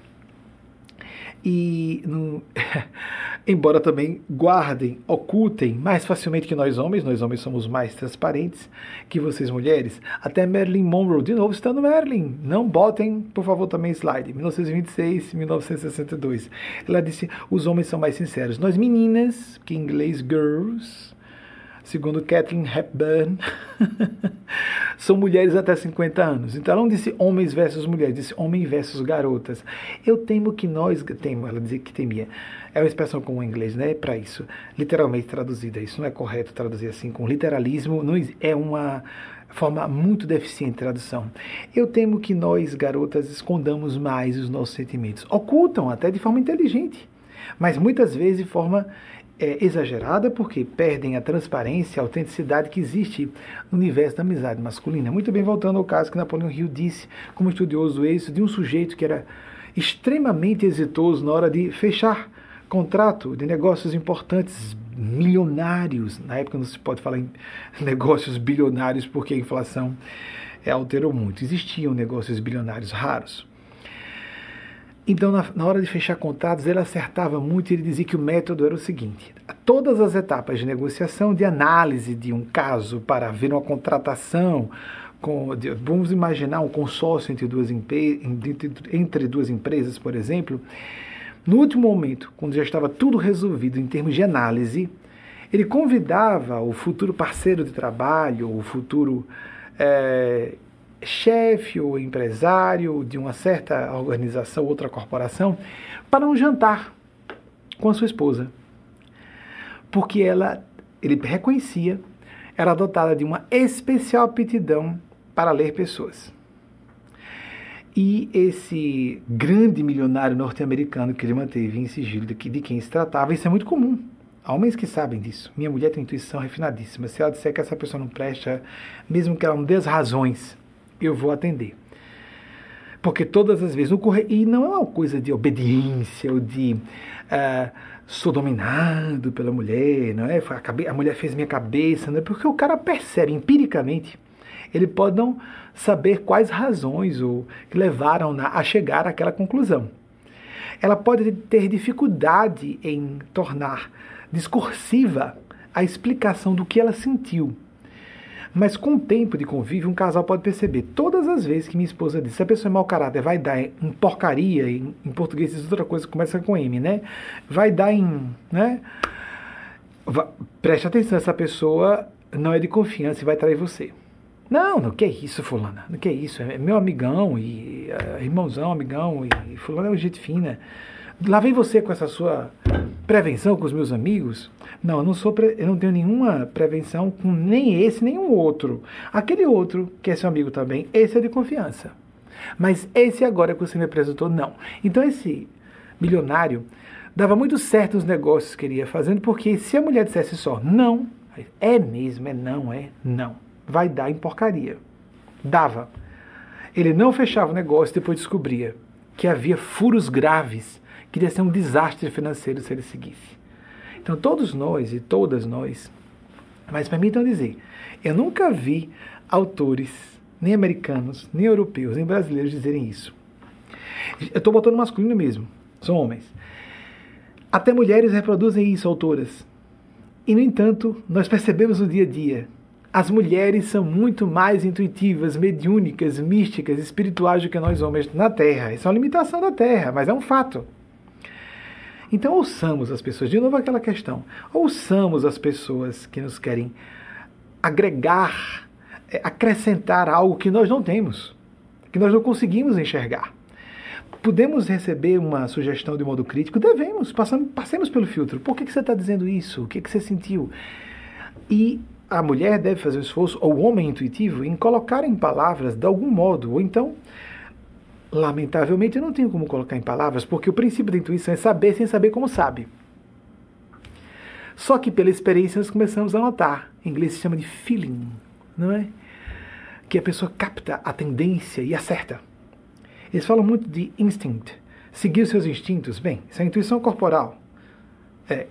[SPEAKER 1] E no, embora também guardem, ocultem mais facilmente que nós homens, nós homens somos mais transparentes que vocês mulheres. Até Marilyn Monroe, de novo estando Marilyn, não botem, por favor, também slide, 1926, 1962. Ela disse, os homens são mais sinceros. Nós meninas, que em inglês girls, segundo Catherine Hepburn, são mulheres até 50 anos. Então ela não disse homens versus mulheres, disse homem versus garotas. Eu temo que nós, temo, ela dizia que temia, é uma expressão comum em inglês, né, para isso, literalmente traduzida. Isso não é correto traduzir assim com literalismo, não é uma forma muito deficiente de tradução. Eu temo que nós, garotas, escondamos mais os nossos sentimentos. Ocultam até de forma inteligente, mas muitas vezes de forma é, exagerada porque perdem a transparência, a autenticidade que existe no universo da amizade masculina. Muito bem, voltando ao caso que Napoleão Hill disse, como estudioso isso, de um sujeito que era extremamente exitoso na hora de fechar contrato de negócios importantes, milionários. Na época não se pode falar em negócios bilionários porque a inflação alterou muito. Existiam negócios bilionários raros. Então, na, na, hora de fechar contratos, ele acertava muito e ele dizia que o método era o seguinte: todas as etapas de negociação, de análise de um caso para ver uma contratação, com, de, vamos imaginar um consórcio entre duas, entre, entre duas empresas, por exemplo, no último momento, quando já estava tudo resolvido em termos de análise, ele convidava o futuro parceiro de trabalho, o futuro é, chefe ou empresário de uma certa organização, outra corporação, para um jantar com a sua esposa. Porque ela, ele reconhecia, era dotada de uma especial aptidão para ler pessoas. E esse grande milionário norte-americano que ele manteve em sigilo de, de quem se tratava, isso é muito comum. Há homens que sabem disso. Minha mulher tem intuição refinadíssima. Se ela disser que essa pessoa não presta, mesmo que ela não dê as razões, eu vou atender. Porque todas as vezes, no corre... e não é uma coisa de obediência ou de uh, sou dominado pela mulher, não é? A mulher fez minha cabeça, não é? Porque o cara percebe empiricamente, ele pode não saber quais razões ou que levaram a chegar àquela conclusão. Ela pode ter dificuldade em tornar discursiva a explicação do que ela sentiu mas com o tempo de convívio, um casal pode perceber. Todas as vezes que minha esposa diz, se a pessoa é mau caráter, vai dar em porcaria, em, em português diz outra coisa, começa com M, né? Vai dar em. Né? preste atenção, essa pessoa não é de confiança e vai trair você. Não, não, que é isso, fulana? Não que é isso? É meu amigão e uh, irmãozão, amigão e, fulano é um jeito fina. Lá vem você com essa sua prevenção com os meus amigos. Não, eu não, sou pre... eu não tenho nenhuma prevenção com nem esse, nem um outro. Aquele outro, que é seu amigo também, esse é de confiança. Mas esse agora que você me apresentou, não. Então esse milionário dava muito certo os negócios que ele ia fazendo, porque se a mulher dissesse só não, é mesmo, é não, é não, vai dar em porcaria. Dava. Ele não fechava o negócio e depois descobria que havia furos graves queria ser um desastre financeiro se ele seguisse. Então, todos nós e todas nós, mas permitam dizer, eu nunca vi autores, nem americanos, nem europeus, nem brasileiros dizerem isso. Eu estou botando masculino mesmo, são homens. Até mulheres reproduzem isso, autoras. E, no entanto, nós percebemos no dia a dia. As mulheres são muito mais intuitivas, mediúnicas, místicas, espirituais do que nós homens na Terra. Isso é uma limitação da Terra, mas é um fato. Então, ouçamos as pessoas. De novo, aquela questão. Ouçamos as pessoas que nos querem agregar, é, acrescentar algo que nós não temos, que nós não conseguimos enxergar. Podemos receber uma sugestão de modo crítico? Devemos, passamos, passemos pelo filtro. Por que, que você está dizendo isso? O que, que você sentiu? E a mulher deve fazer o esforço, ou o homem intuitivo, em colocar em palavras de algum modo, ou então Lamentavelmente, eu não tenho como colocar em palavras, porque o princípio da intuição é saber sem saber como sabe. Só que pela experiência nós começamos a notar. Em inglês se chama de feeling, não é? Que a pessoa capta a tendência e acerta. Eles falam muito de instinct, seguir os seus instintos. Bem, isso é intuição corporal. É,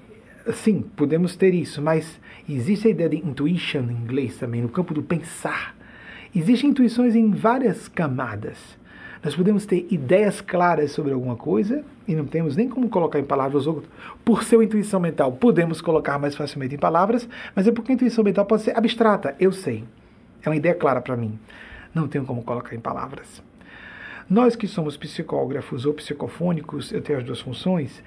[SPEAKER 1] sim, podemos ter isso, mas existe a ideia de intuition em inglês também, no campo do pensar. Existem intuições em várias camadas. Nós podemos ter ideias claras sobre alguma coisa e não temos nem como colocar em palavras, ou por seu intuição mental podemos colocar mais facilmente em palavras, mas é porque a intuição mental pode ser abstrata, eu sei. É uma ideia clara para mim. Não tenho como colocar em palavras. Nós que somos psicógrafos ou psicofônicos, eu tenho as duas funções,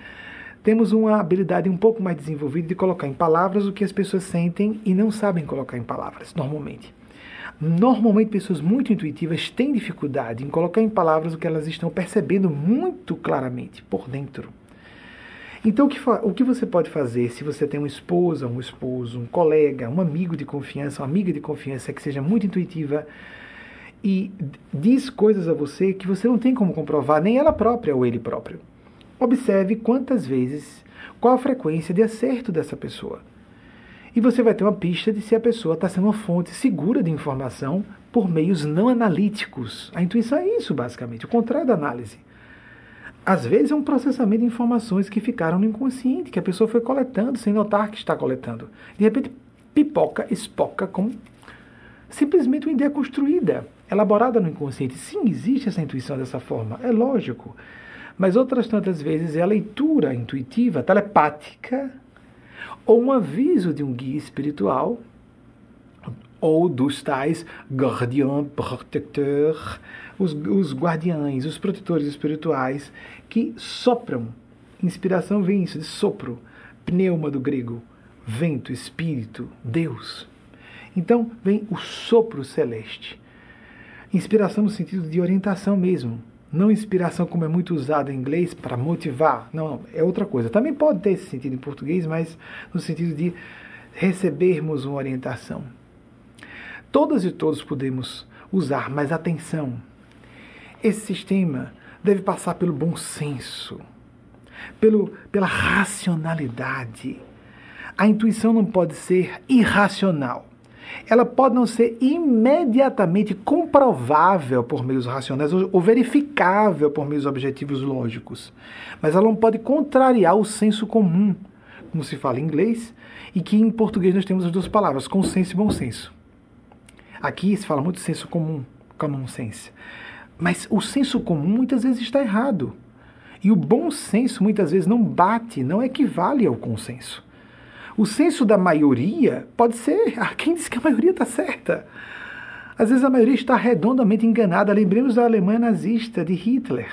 [SPEAKER 1] temos uma habilidade um pouco mais desenvolvida de colocar em palavras o que as pessoas sentem e não sabem colocar em palavras, normalmente. Normalmente, pessoas muito intuitivas têm dificuldade em colocar em palavras o que elas estão percebendo muito claramente por dentro. Então, o que, o que você pode fazer se você tem uma esposa, um esposo, um colega, um amigo de confiança, uma amiga de confiança que seja muito intuitiva e diz coisas a você que você não tem como comprovar, nem ela própria ou ele próprio. Observe quantas vezes, qual a frequência de acerto dessa pessoa. E você vai ter uma pista de se a pessoa está sendo uma fonte segura de informação por meios não analíticos. A intuição é isso, basicamente, o contrário da análise. Às vezes é um processamento de informações que ficaram no inconsciente, que a pessoa foi coletando sem notar que está coletando. De repente, pipoca, espoca com simplesmente uma ideia construída, elaborada no inconsciente. Sim, existe essa intuição dessa forma, é lógico. Mas outras tantas vezes é a leitura intuitiva, telepática, ou um aviso de um guia espiritual, ou dos tais guardião protecteur, os, os guardiães, os protetores espirituais, que sopram. Inspiração vem isso, de sopro, pneuma do grego, vento, espírito, Deus. Então vem o sopro celeste. Inspiração no sentido de orientação mesmo. Não inspiração como é muito usado em inglês para motivar. Não, não, é outra coisa. Também pode ter esse sentido em português, mas no sentido de recebermos uma orientação. Todas e todos podemos usar, mas atenção. Esse sistema deve passar pelo bom senso, pelo, pela racionalidade. A intuição não pode ser irracional ela pode não ser imediatamente comprovável por meios racionais ou verificável por meios objetivos lógicos, mas ela não pode contrariar o senso comum, como se fala em inglês, e que em português nós temos as duas palavras, consenso e bom senso. Aqui se fala muito senso comum, common sense. Mas o senso comum muitas vezes está errado. E o bom senso muitas vezes não bate, não equivale ao consenso. O senso da maioria pode ser. Ah, quem disse que a maioria está certa? Às vezes a maioria está redondamente enganada. Lembremos da Alemanha nazista de Hitler.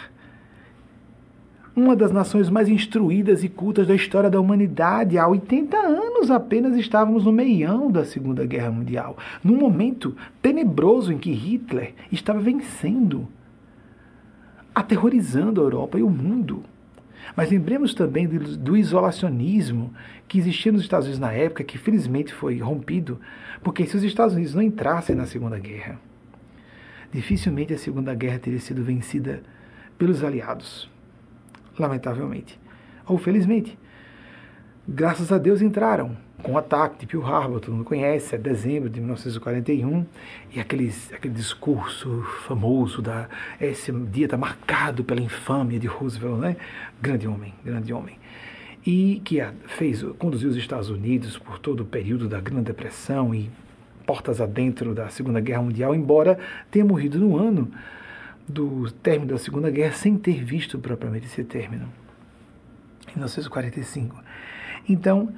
[SPEAKER 1] Uma das nações mais instruídas e cultas da história da humanidade. Há 80 anos apenas estávamos no meião da Segunda Guerra Mundial. Num momento tenebroso em que Hitler estava vencendo, aterrorizando a Europa e o mundo. Mas lembremos também do, do isolacionismo que existia nos Estados Unidos na época, que felizmente foi rompido, porque se os Estados Unidos não entrassem na Segunda Guerra, dificilmente a Segunda Guerra teria sido vencida pelos aliados. Lamentavelmente. Ou felizmente. Graças a Deus entraram com o ataque de Pearl Harbor, todo mundo conhece, é dezembro de 1941, e aqueles, aquele discurso famoso da esse dia está marcado pela infâmia de Roosevelt, né? Grande homem, grande homem. E que fez, conduziu os Estados Unidos por todo o período da Grande Depressão e portas adentro da Segunda Guerra Mundial, embora tenha morrido no ano do término da Segunda Guerra sem ter visto propriamente esse término, em 1945. Então,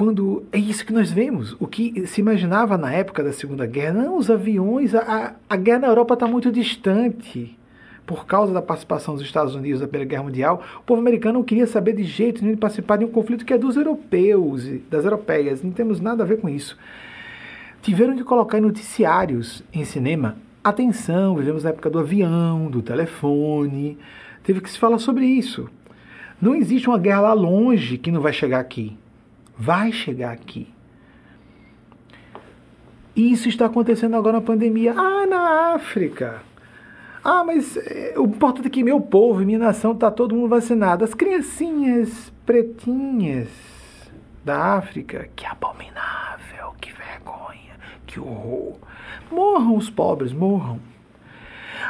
[SPEAKER 1] quando é isso que nós vemos, o que se imaginava na época da Segunda Guerra, não, os aviões, a, a guerra na Europa está muito distante. Por causa da participação dos Estados Unidos na Primeira Guerra Mundial, o povo americano não queria saber de jeito nenhum de participar de um conflito que é dos europeus, das europeias, não temos nada a ver com isso. Tiveram que colocar em noticiários, em cinema, atenção, vivemos na época do avião, do telefone, teve que se falar sobre isso. Não existe uma guerra lá longe que não vai chegar aqui vai chegar aqui. Isso está acontecendo agora na pandemia. Ah, na África. Ah, mas é, o importante é que meu povo, minha nação, está todo mundo vacinado. As criancinhas pretinhas da África, que abominável, que vergonha, que horror. Morram os pobres, morram.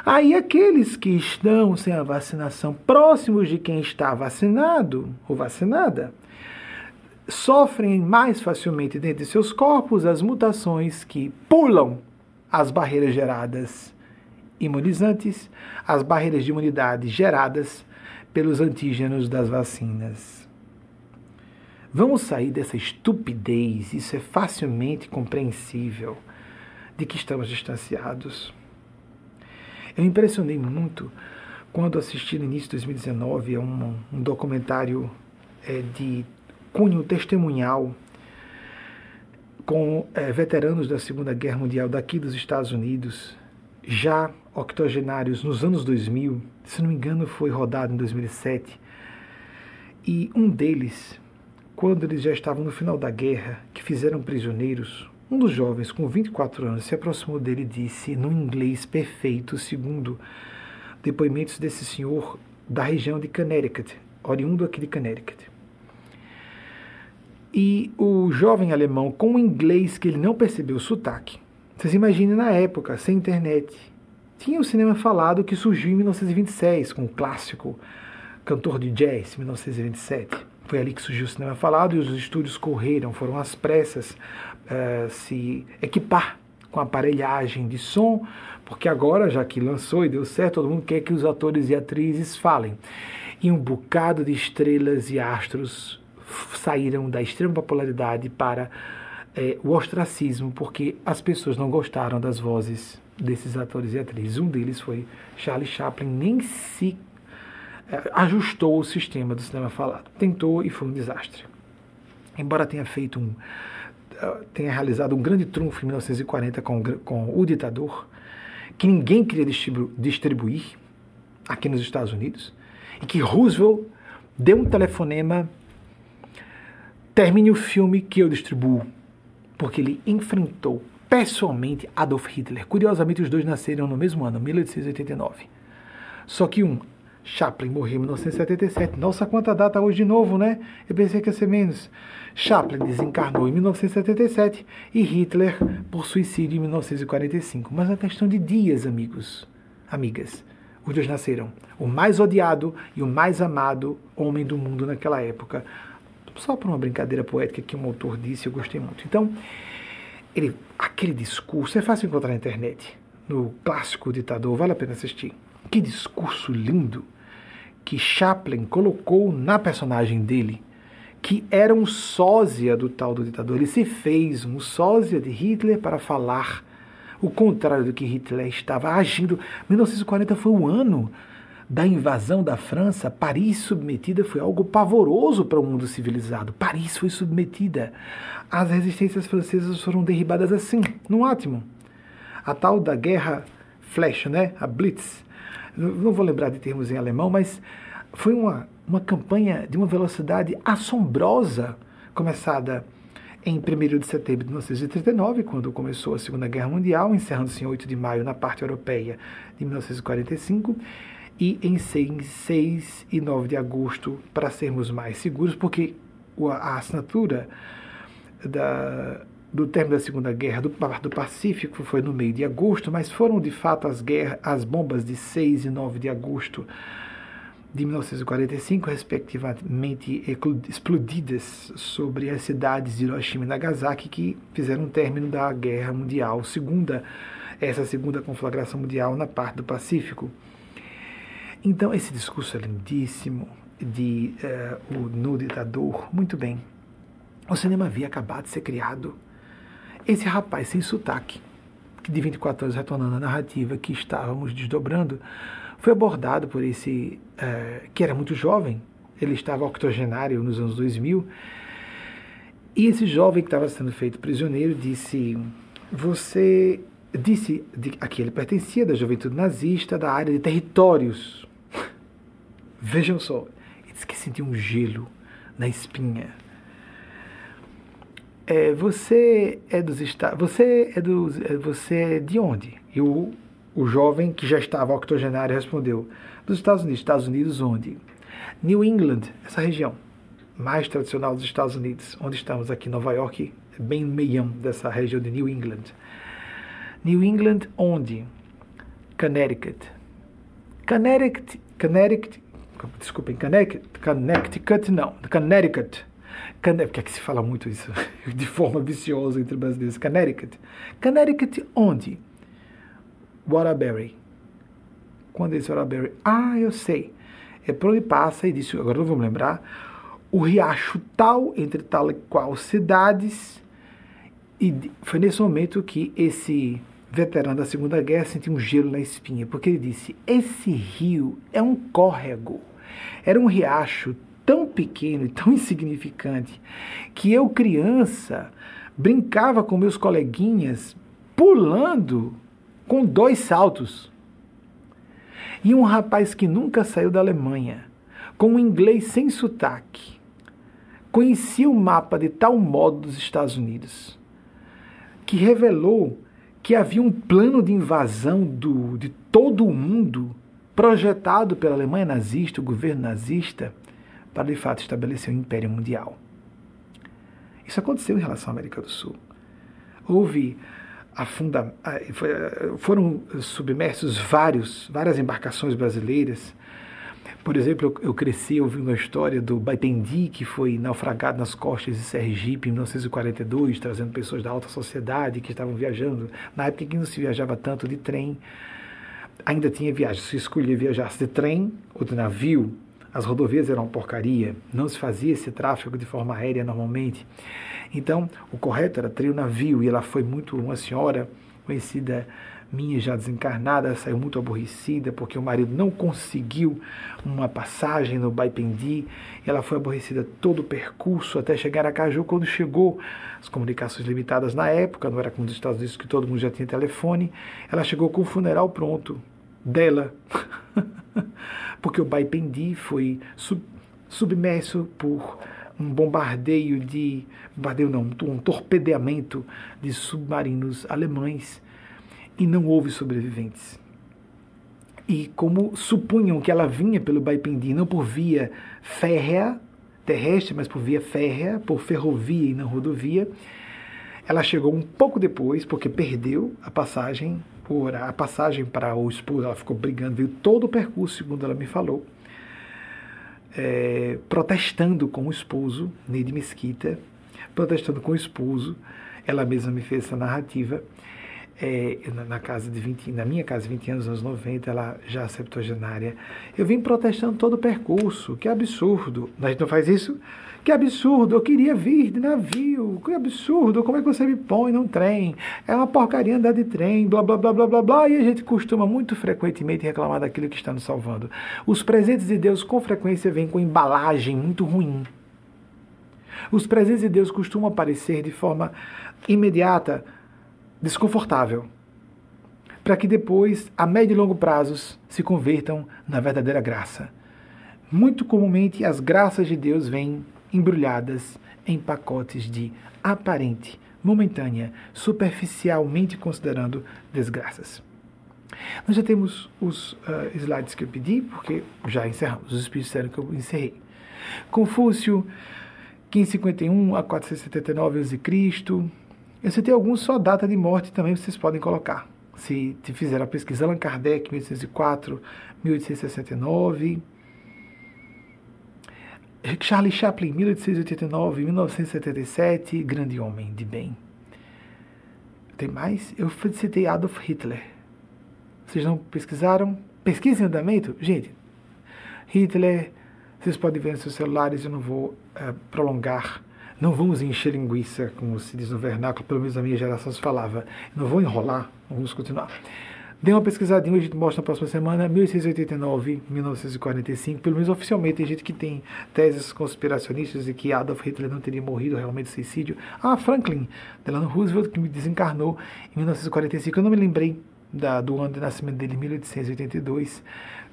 [SPEAKER 1] Aí aqueles que estão sem a vacinação, próximos de quem está vacinado ou vacinada, sofrem mais facilmente dentro de seus corpos as mutações que pulam as barreiras geradas imunizantes, as barreiras de imunidade geradas pelos antígenos das vacinas. Vamos sair dessa estupidez, isso é facilmente compreensível, de que estamos distanciados. Eu me impressionei muito quando assisti no início de 2019 a um, um documentário é, de cunho testemunhal com é, veteranos da Segunda Guerra Mundial daqui dos Estados Unidos, já octogenários nos anos 2000, se não me engano foi rodado em 2007, e um deles, quando eles já estavam no final da guerra, que fizeram prisioneiros, um dos jovens com 24 anos se aproximou dele e disse, no inglês perfeito, segundo depoimentos desse senhor da região de Connecticut, oriundo aqui de Connecticut. E o jovem alemão, com o inglês que ele não percebeu o sotaque, vocês imaginem na época, sem internet, tinha o cinema falado que surgiu em 1926, com o clássico cantor de jazz, 1927. Foi ali que surgiu o cinema falado e os estúdios correram, foram às pressas uh, se equipar com aparelhagem de som, porque agora, já que lançou e deu certo, todo mundo quer que os atores e atrizes falem. E um bocado de estrelas e astros saíram da extrema popularidade para é, o ostracismo, porque as pessoas não gostaram das vozes desses atores e atrizes. Um deles foi Charlie Chaplin, nem se é, ajustou o sistema do cinema falado. Tentou e foi um desastre. Embora tenha feito um é, tenha realizado um grande trunfo em 1940 com, com O Ditador, que ninguém queria distribuir aqui nos Estados Unidos, e que Roosevelt deu um telefonema termine o filme que eu distribuo, porque ele enfrentou pessoalmente Adolf Hitler. Curiosamente, os dois nasceram no mesmo ano, 1889. Só que um, Chaplin, morreu em 1977. Nossa, quanta data hoje de novo, né? Eu pensei que ia ser menos. Chaplin desencarnou em 1977 e Hitler por suicídio em 1945. Mas é questão de dias, amigos, amigas. Os dois nasceram. O mais odiado e o mais amado homem do mundo naquela época só por uma brincadeira poética que um autor disse, eu gostei muito. Então, ele, aquele discurso é fácil encontrar na internet, no clássico ditador, vale a pena assistir. Que discurso lindo que Chaplin colocou na personagem dele, que era um sósia do tal do ditador. Ele se fez um sósia de Hitler para falar o contrário do que Hitler estava agindo. 1940 foi o ano da invasão da França, Paris submetida foi algo pavoroso para o mundo civilizado. Paris foi submetida. As resistências francesas foram derribadas assim, no ótimo. A tal da guerra flash, né? a Blitz. Não vou lembrar de termos em alemão, mas foi uma, uma campanha de uma velocidade assombrosa, começada em 1 de setembro de 1939, quando começou a Segunda Guerra Mundial, encerrando-se em 8 de maio na parte europeia de 1945 e em 6, 6 e 9 de agosto, para sermos mais seguros, porque a assinatura da, do término da Segunda Guerra do, do Pacífico foi no meio de agosto, mas foram de fato as, guerras, as bombas de 6 e 9 de agosto de 1945, respectivamente explodidas sobre as cidades de Hiroshima e Nagasaki, que fizeram o término da Guerra Mundial, segunda, essa segunda conflagração mundial na parte do Pacífico. Então, esse discurso é lindíssimo de uh, o No Ditador, muito bem. O cinema havia acabado de ser criado. Esse rapaz sem sotaque, que de 24 anos retornando à narrativa que estávamos desdobrando, foi abordado por esse, uh, que era muito jovem, ele estava octogenário nos anos 2000, e esse jovem que estava sendo feito prisioneiro disse: Você disse de, a que ele pertencia da juventude nazista da área de territórios Vejam só, ele disse que sentiu um gelo na espinha. É, você é dos Estados, você é dos, é, você é de onde? E o, o jovem que já estava octogenário respondeu: dos Estados Unidos. Estados Unidos onde? New England, essa região mais tradicional dos Estados Unidos, onde estamos aqui, Nova York, bem no meião dessa região de New England. New England onde? Connecticut. Connecticut, Connecticut desculpem, Connecticut, não, Connecticut. Porque é que se fala muito isso de forma viciosa entre brasileiros? Connecticut. Connecticut onde? Waterbury. Quando é esse Waterbury? Ah, eu sei. É por onde passa, e disse, agora não me lembrar, o riacho tal, entre tal e qual cidades. E foi nesse momento que esse veterano da Segunda Guerra sentiu um gelo na espinha, porque ele disse: Esse rio é um córrego. Era um riacho tão pequeno e tão insignificante que eu, criança, brincava com meus coleguinhas pulando com dois saltos. E um rapaz que nunca saiu da Alemanha, com um inglês sem sotaque, conhecia o mapa de tal modo dos Estados Unidos que revelou que havia um plano de invasão do, de todo o mundo projetado pela Alemanha nazista, o governo nazista, para de fato estabelecer o um império mundial. Isso aconteceu em relação à América do Sul. Houve afunda, foram submersos vários, várias embarcações brasileiras por exemplo, eu, cresci ouvindo a história do Baipendi, que foi naufragado nas costas de Sergipe em 1942, trazendo pessoas da alta sociedade que estavam viajando. Na época em que não se viajava tanto de trem, ainda tinha viagem. Se escolhia viajar de trem ou de navio, as rodovias eram porcaria, não se fazia esse tráfego de forma aérea normalmente. Então, o correto era trio navio, e ela foi muito uma senhora conhecida minha já desencarnada saiu muito aborrecida porque o marido não conseguiu uma passagem no Baipendi. Ela foi aborrecida todo o percurso até chegar a Caju. Quando chegou, as comunicações limitadas na época, não era como nos Estados Unidos que todo mundo já tinha telefone, ela chegou com o funeral pronto dela. porque o Baipendi foi sub, submerso por um bombardeio de bombardeio não, um torpedeamento de submarinos alemães e não houve sobreviventes. E como supunham que ela vinha pelo Baipendi, não por via férrea, terrestre, mas por via férrea, por ferrovia e não rodovia, ela chegou um pouco depois, porque perdeu a passagem, por a passagem para o esposo, ela ficou brigando, veio todo o percurso, segundo ela me falou, é, protestando com o esposo, Neide Mesquita, protestando com o esposo, ela mesma me fez essa narrativa, é, na, casa de 20, na minha casa de 20 anos, anos 90, ela já septuagenária, eu vim protestando todo o percurso, que absurdo, a gente não faz isso? Que absurdo, eu queria vir de navio, que absurdo, como é que você me põe num trem? É uma porcaria andar de trem, blá blá blá blá blá blá, e a gente costuma muito frequentemente reclamar daquilo que está nos salvando. Os presentes de Deus com frequência vêm com embalagem muito ruim. Os presentes de Deus costumam aparecer de forma imediata, desconfortável, para que depois, a médio e longo prazos, se convertam na verdadeira graça. Muito comumente, as graças de Deus vêm embrulhadas em pacotes de aparente, momentânea, superficialmente considerando desgraças. Nós já temos os uh, slides que eu pedi, porque já encerramos. Os espíritos disseram que eu encerrei. Confúcio, 1551 a 479 a.C., eu citei alguns só data de morte também vocês podem colocar. Se fizer a pesquisa, Allan Kardec, 1804, 1869. Charlie Chaplin, 1889, 1977, grande homem de bem. Tem mais? Eu citei Adolf Hitler. Vocês não pesquisaram? Pesquisem o andamento? Gente, Hitler, vocês podem ver nos seus celulares, eu não vou uh, prolongar não vamos encher linguiça, como se diz no vernáculo, pelo menos a minha geração se falava. Não vou enrolar, vamos continuar. Dê uma pesquisadinha, a gente mostra na próxima semana, 1689, 1945, pelo menos oficialmente, tem gente que tem teses conspiracionistas de que Adolf Hitler não teria morrido realmente de suicídio. Ah, Franklin Delano Roosevelt, que me desencarnou em 1945, eu não me lembrei da, do ano de nascimento dele, 1882,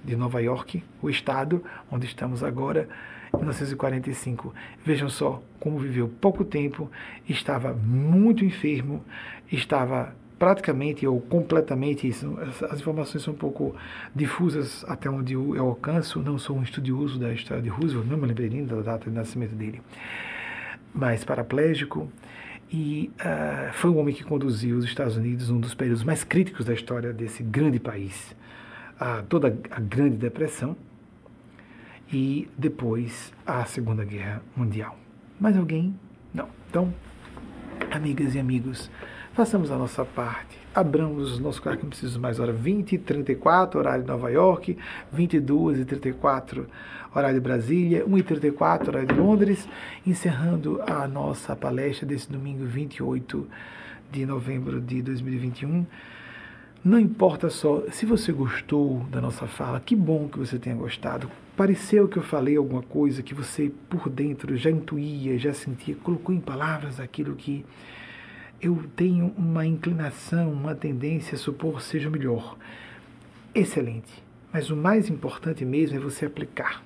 [SPEAKER 1] de Nova York, o estado onde estamos agora. 1945. Vejam só como viveu pouco tempo, estava muito enfermo, estava praticamente ou completamente, isso, as informações são um pouco difusas até onde eu alcanço, não sou um estudioso da história de Roosevelt, não me lembrei nem da data de nascimento dele, mas paraplégico, e uh, foi um homem que conduziu os Estados Unidos num dos períodos mais críticos da história desse grande país, a toda a Grande Depressão, e depois a Segunda Guerra Mundial. Mais alguém? Não. Então, amigas e amigos, façamos a nossa parte. Abramos o nosso carro que não precisa mais hora. 20 e 34, horário de Nova York, 22 e 34, horário de Brasília, 1 e 34, horário de Londres, encerrando a nossa palestra desse domingo 28 de novembro de 2021 não importa só se você gostou da nossa fala, que bom que você tenha gostado. Pareceu que eu falei alguma coisa que você por dentro já intuía, já sentia, colocou em palavras aquilo que eu tenho uma inclinação, uma tendência a supor seja melhor. Excelente. Mas o mais importante mesmo é você aplicar.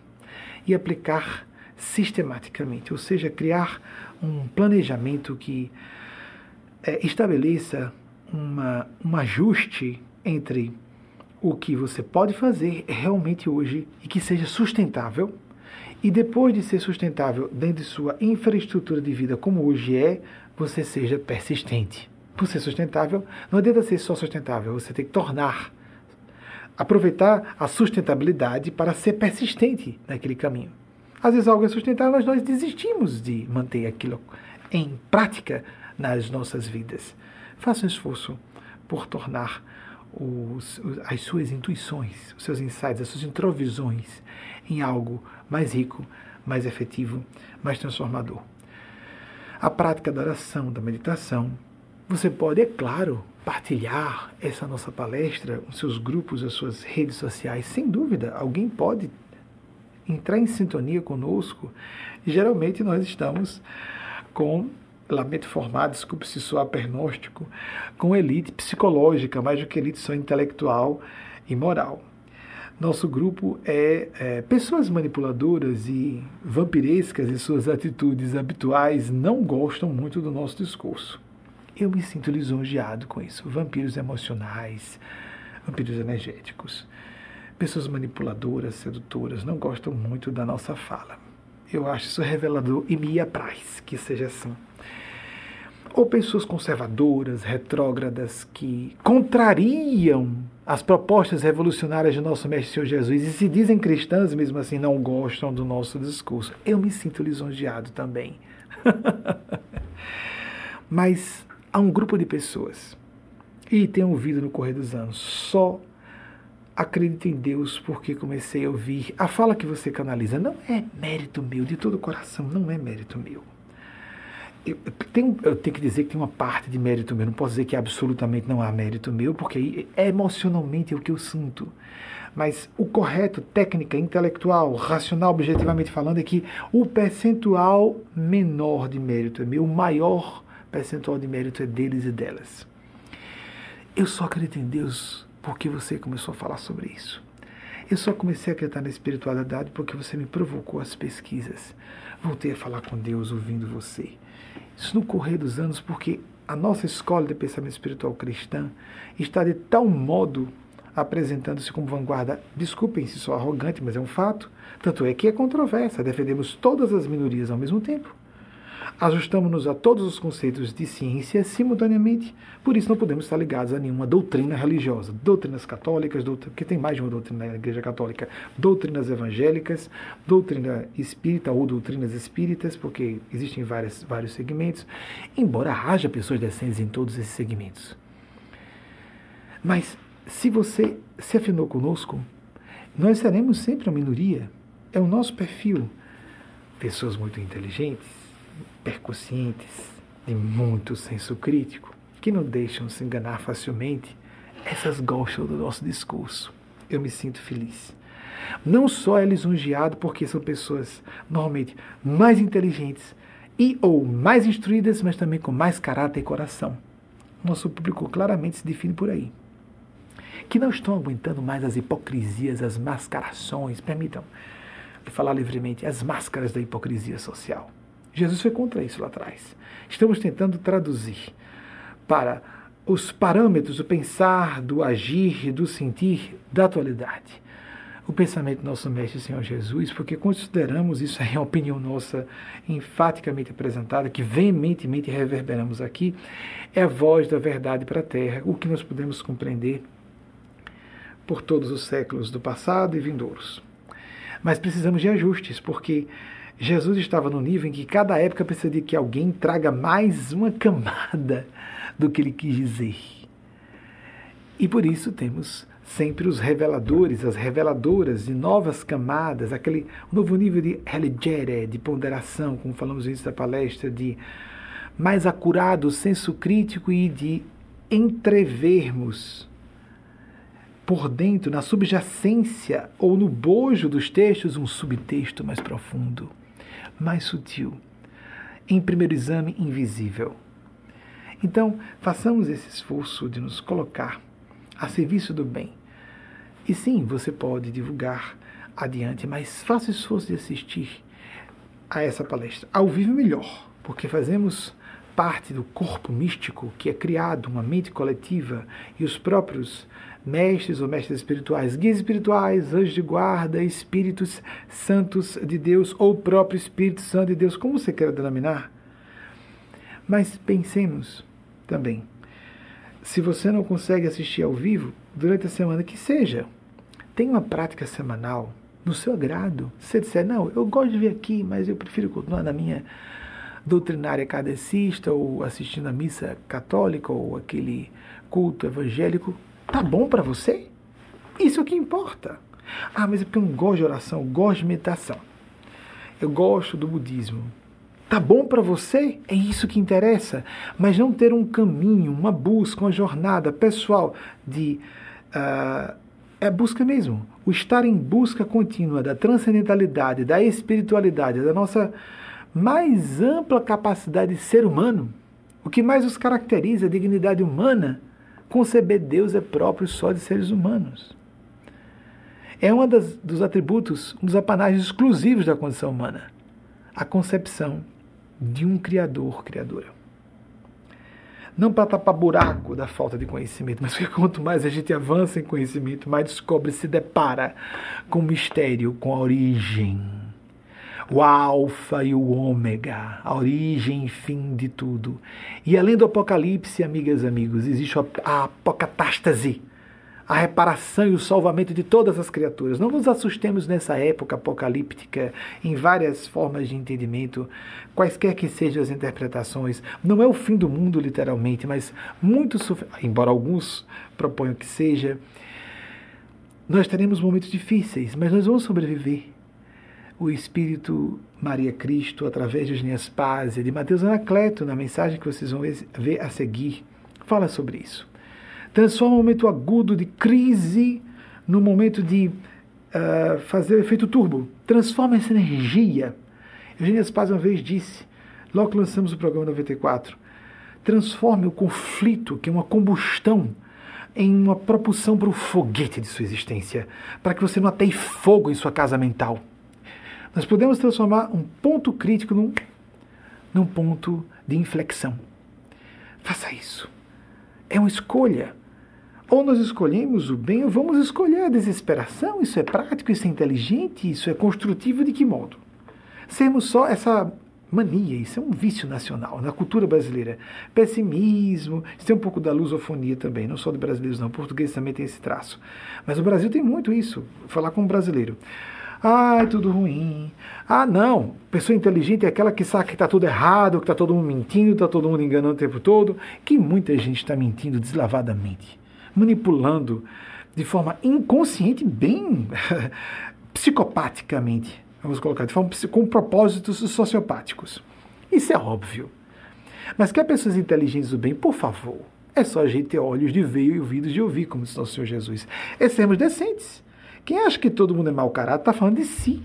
[SPEAKER 1] E aplicar sistematicamente, ou seja, criar um planejamento que é, estabeleça uma, um ajuste entre o que você pode fazer realmente hoje e que seja sustentável. E depois de ser sustentável dentro de sua infraestrutura de vida, como hoje é, você seja persistente. Por ser sustentável, não adianta ser só sustentável, você tem que tornar, aproveitar a sustentabilidade para ser persistente naquele caminho. Às vezes algo é sustentável, mas nós desistimos de manter aquilo em prática nas nossas vidas. Faça um esforço por tornar os, as suas intuições, os seus insights, as suas introvisões em algo mais rico, mais efetivo, mais transformador. A prática da oração, da meditação, você pode, é claro, partilhar essa nossa palestra, os seus grupos, as suas redes sociais, sem dúvida. Alguém pode entrar em sintonia conosco. Geralmente nós estamos com lamento formado, desculpe se soar pernóstico, com elite psicológica, mais do que elite só intelectual e moral. Nosso grupo é, é, pessoas manipuladoras e vampirescas em suas atitudes habituais não gostam muito do nosso discurso. Eu me sinto lisonjeado com isso. Vampiros emocionais, vampiros energéticos. Pessoas manipuladoras, sedutoras, não gostam muito da nossa fala. Eu acho isso revelador e me apraz que seja assim ou pessoas conservadoras, retrógradas, que contrariam as propostas revolucionárias de nosso Mestre Senhor Jesus e se dizem cristãs, mesmo assim não gostam do nosso discurso. Eu me sinto lisonjeado também. Mas há um grupo de pessoas, e tenho ouvido no correr dos anos, só acredito em Deus porque comecei a ouvir. A fala que você canaliza não é mérito meu, de todo o coração, não é mérito meu eu tenho, eu tenho que dizer que tem uma parte de mérito meu, não posso dizer que absolutamente não há mérito meu, porque é emocionalmente o que eu sinto. Mas o correto, técnica, intelectual, racional, objetivamente falando, é que o percentual menor de mérito é meu, o maior percentual de mérito é deles e delas. Eu só acredito em Deus porque você começou a falar sobre isso. Eu só comecei a acreditar na espiritualidade porque você me provocou as pesquisas. Voltei a falar com Deus ouvindo você. Isso no correr dos anos, porque a nossa escola de pensamento espiritual cristã está de tal modo apresentando-se como vanguarda. Desculpem se sou arrogante, mas é um fato. Tanto é que é controvérsia, defendemos todas as minorias ao mesmo tempo. Ajustamos-nos a todos os conceitos de ciência simultaneamente, por isso não podemos estar ligados a nenhuma doutrina religiosa. Doutrinas católicas, doutrina, porque tem mais de uma doutrina na Igreja Católica, doutrinas evangélicas, doutrina espírita ou doutrinas espíritas, porque existem várias, vários segmentos, embora haja pessoas decentes em todos esses segmentos. Mas se você se afinou conosco, nós seremos sempre a minoria. É o nosso perfil. Pessoas muito inteligentes, percussientes, de muito senso crítico, que não deixam se enganar facilmente, essas gostam do nosso discurso. Eu me sinto feliz. Não só é lisonjeado porque são pessoas normalmente mais inteligentes e ou mais instruídas, mas também com mais caráter e coração. Nosso público claramente se define por aí. Que não estão aguentando mais as hipocrisias, as mascarações, permitam falar livremente, as máscaras da hipocrisia social Jesus foi contra isso lá atrás. Estamos tentando traduzir para os parâmetros do pensar, do agir, do sentir da atualidade. O pensamento do nosso Mestre Senhor Jesus, porque consideramos isso é a opinião nossa enfaticamente apresentada, que veementemente reverberamos aqui, é a voz da verdade para a Terra, o que nós podemos compreender por todos os séculos do passado e vindouros. Mas precisamos de ajustes, porque Jesus estava no nível em que cada época precisa de que alguém traga mais uma camada do que ele quis dizer. E por isso temos sempre os reveladores, as reveladoras de novas camadas, aquele novo nível de religere, de ponderação, como falamos no início da palestra, de mais acurado senso crítico e de entrevermos por dentro, na subjacência ou no bojo dos textos, um subtexto mais profundo mais sutil, em primeiro exame, invisível. Então, façamos esse esforço de nos colocar a serviço do bem. E sim, você pode divulgar adiante, mas faça esforço de assistir a essa palestra. Ao vivo melhor, porque fazemos parte do corpo místico que é criado, uma mente coletiva, e os próprios mestres ou mestres espirituais, guias espirituais, anjos de guarda, espíritos santos de Deus, ou o próprio Espírito Santo de Deus, como você quer denominar. Mas pensemos também, se você não consegue assistir ao vivo, durante a semana que seja, tenha uma prática semanal no seu agrado. Se você disser, não, eu gosto de vir aqui, mas eu prefiro continuar na minha doutrinária cadecista, ou assistindo a missa católica, ou aquele culto evangélico, tá bom para você? Isso é o que importa. Ah, mas é porque eu não gosto de oração, eu gosto de meditação. Eu gosto do budismo. Tá bom para você? É isso que interessa. Mas não ter um caminho, uma busca, uma jornada pessoal de. Uh, é busca mesmo. O estar em busca contínua da transcendentalidade, da espiritualidade, da nossa mais ampla capacidade de ser humano. O que mais os caracteriza, a dignidade humana, conceber Deus é próprio só de seres humanos. É um dos atributos, um dos apanágios exclusivos da condição humana. A concepção de um Criador, Criadora não para tapar buraco da falta de conhecimento, mas porque quanto mais a gente avança em conhecimento, mais descobre, se depara com o mistério, com a origem. O alfa e o ômega, a origem e fim de tudo. E além do apocalipse, amigas e amigos, existe a apocatástase, a reparação e o salvamento de todas as criaturas. Não nos assustemos nessa época apocalíptica, em várias formas de entendimento, quaisquer que sejam as interpretações. Não é o fim do mundo, literalmente, mas muito, embora alguns proponham que seja, nós teremos momentos difíceis, mas nós vamos sobreviver. O Espírito Maria Cristo, através de Eugênia Spásia, de Mateus Anacleto, na mensagem que vocês vão ver a seguir, fala sobre isso transforma o momento agudo de crise no momento de uh, fazer o efeito turbo. Transforma essa energia. Eugênia Spaz uma vez disse, logo que lançamos o programa 94, transforme o conflito, que é uma combustão, em uma propulsão para o foguete de sua existência, para que você não ateie fogo em sua casa mental. Nós podemos transformar um ponto crítico num, num ponto de inflexão. Faça isso. É uma escolha. Ou nós escolhemos o bem ou vamos escolher a desesperação. Isso é prático, isso é inteligente, isso é construtivo de que modo? Sermos só essa mania, isso é um vício nacional na cultura brasileira. Pessimismo, isso tem um pouco da lusofonia também, não só de brasileiros não, português também tem esse traço. Mas o Brasil tem muito isso, falar como brasileiro. É tudo ruim. Ah, não. Pessoa inteligente é aquela que sabe que está tudo errado, que está todo mundo mentindo, está todo mundo enganando o tempo todo, que muita gente está mentindo deslavadamente manipulando de forma inconsciente, bem psicopaticamente, vamos colocar, de forma com propósitos sociopáticos. Isso é óbvio. Mas quer pessoas inteligentes do bem, por favor, é só a gente ter olhos de ver e ouvidos de ouvir, como diz nosso Senhor Jesus. É sermos decentes. Quem acha que todo mundo é mau caráter está falando de si.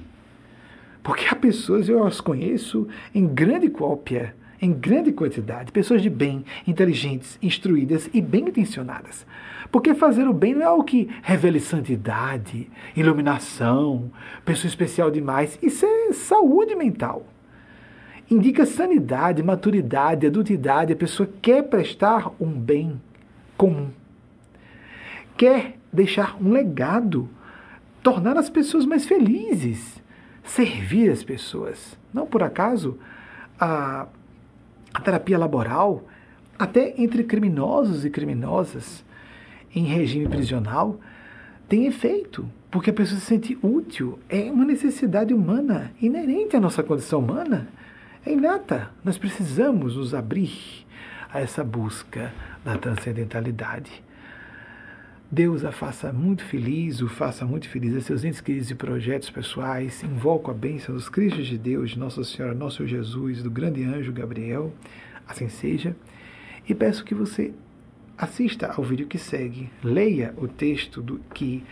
[SPEAKER 1] Porque há pessoas, eu as conheço em grande cópia, em grande quantidade, pessoas de bem, inteligentes, instruídas e bem intencionadas. Porque fazer o bem não é algo que revele santidade, iluminação, pessoa especial demais. Isso é saúde mental. Indica sanidade, maturidade, adultidade. A pessoa quer prestar um bem comum. Quer deixar um legado, tornar as pessoas mais felizes, servir as pessoas. Não por acaso, a, a terapia laboral, até entre criminosos e criminosas, em regime prisional tem efeito, porque a pessoa se sente útil. É uma necessidade humana, inerente à nossa condição humana. É inata. Nós precisamos nos abrir a essa busca da transcendentalidade. Deus a faça muito feliz, o faça muito feliz a seus entes queridos e projetos pessoais. Invoco a bênção dos Cristos de Deus, de Nossa Senhora, Nosso Jesus, do grande anjo Gabriel. Assim seja. E peço que você assista ao vídeo que segue, leia o texto do que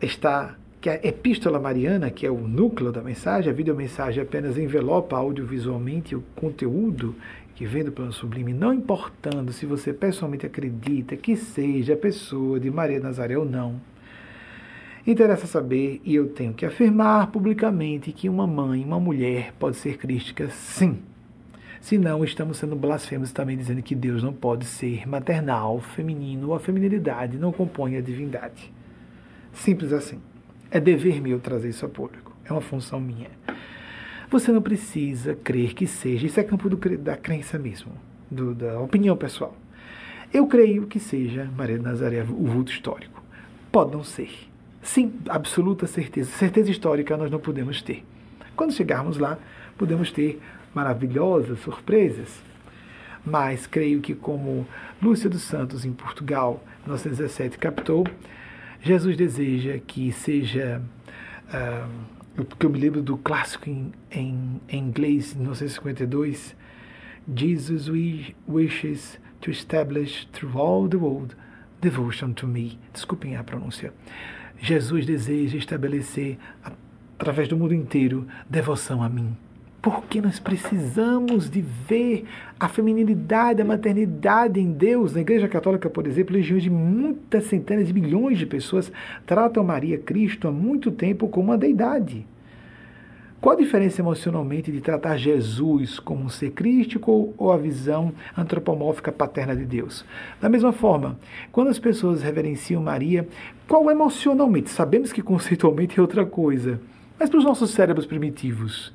[SPEAKER 1] está que a Epístola Mariana, que é o núcleo da mensagem, a videomensagem apenas envelopa audiovisualmente o conteúdo que vem do plano sublime, não importando se você pessoalmente acredita que seja a pessoa de Maria Nazaré ou não. Interessa saber, e eu tenho que afirmar publicamente, que uma mãe, uma mulher, pode ser crística, sim. Senão, estamos sendo blasfemos também dizendo que Deus não pode ser maternal, feminino, ou a feminilidade não compõe a divindade. Simples assim. É dever meu trazer isso a público. É uma função minha. Você não precisa crer que seja. Isso é campo do, da crença mesmo, do, da opinião pessoal. Eu creio que seja Maria de Nazaré o vulto histórico. Pode não ser. Sim, absoluta certeza. Certeza histórica nós não podemos ter. Quando chegarmos lá, podemos ter maravilhosas surpresas. Mas creio que, como Lúcia dos Santos, em Portugal, 1917, captou, Jesus deseja que seja. Uh, porque eu me lembro do clássico em, em, em inglês, 1952. Jesus wishes to establish through all the world devotion to me. Desculpem a pronúncia. Jesus deseja estabelecer, através do mundo inteiro, devoção a mim. Porque nós precisamos de ver a feminilidade, a maternidade em Deus. Na Igreja Católica, por exemplo, legiões de muitas centenas de milhões de pessoas tratam Maria Cristo há muito tempo como uma deidade. Qual a diferença emocionalmente de tratar Jesus como um ser crístico ou a visão antropomórfica paterna de Deus? Da mesma forma, quando as pessoas reverenciam Maria, qual emocionalmente? Sabemos que conceitualmente é outra coisa, mas para os nossos cérebros primitivos,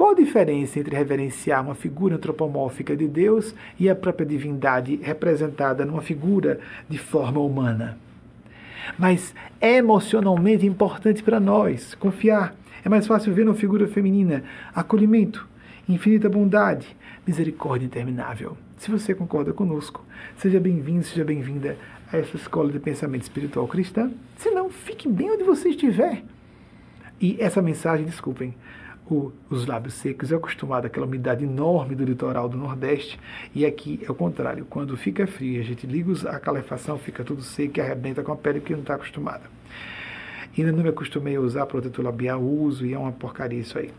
[SPEAKER 1] qual a diferença entre reverenciar uma figura antropomórfica de Deus e a própria divindade representada numa figura de forma humana? Mas é emocionalmente importante para nós confiar. É mais fácil ver numa figura feminina acolhimento, infinita bondade, misericórdia interminável. Se você concorda conosco, seja bem-vindo, seja bem-vinda a essa escola de pensamento espiritual cristã. Se não, fique bem onde você estiver. E essa mensagem, desculpem, o, os lábios secos é acostumado àquela umidade enorme do litoral do Nordeste e aqui é o contrário. Quando fica frio, a gente liga a calefação, fica tudo seco e arrebenta com a pele que não está acostumada. Ainda não me acostumei a usar protetor labial, uso e é uma porcaria isso aí.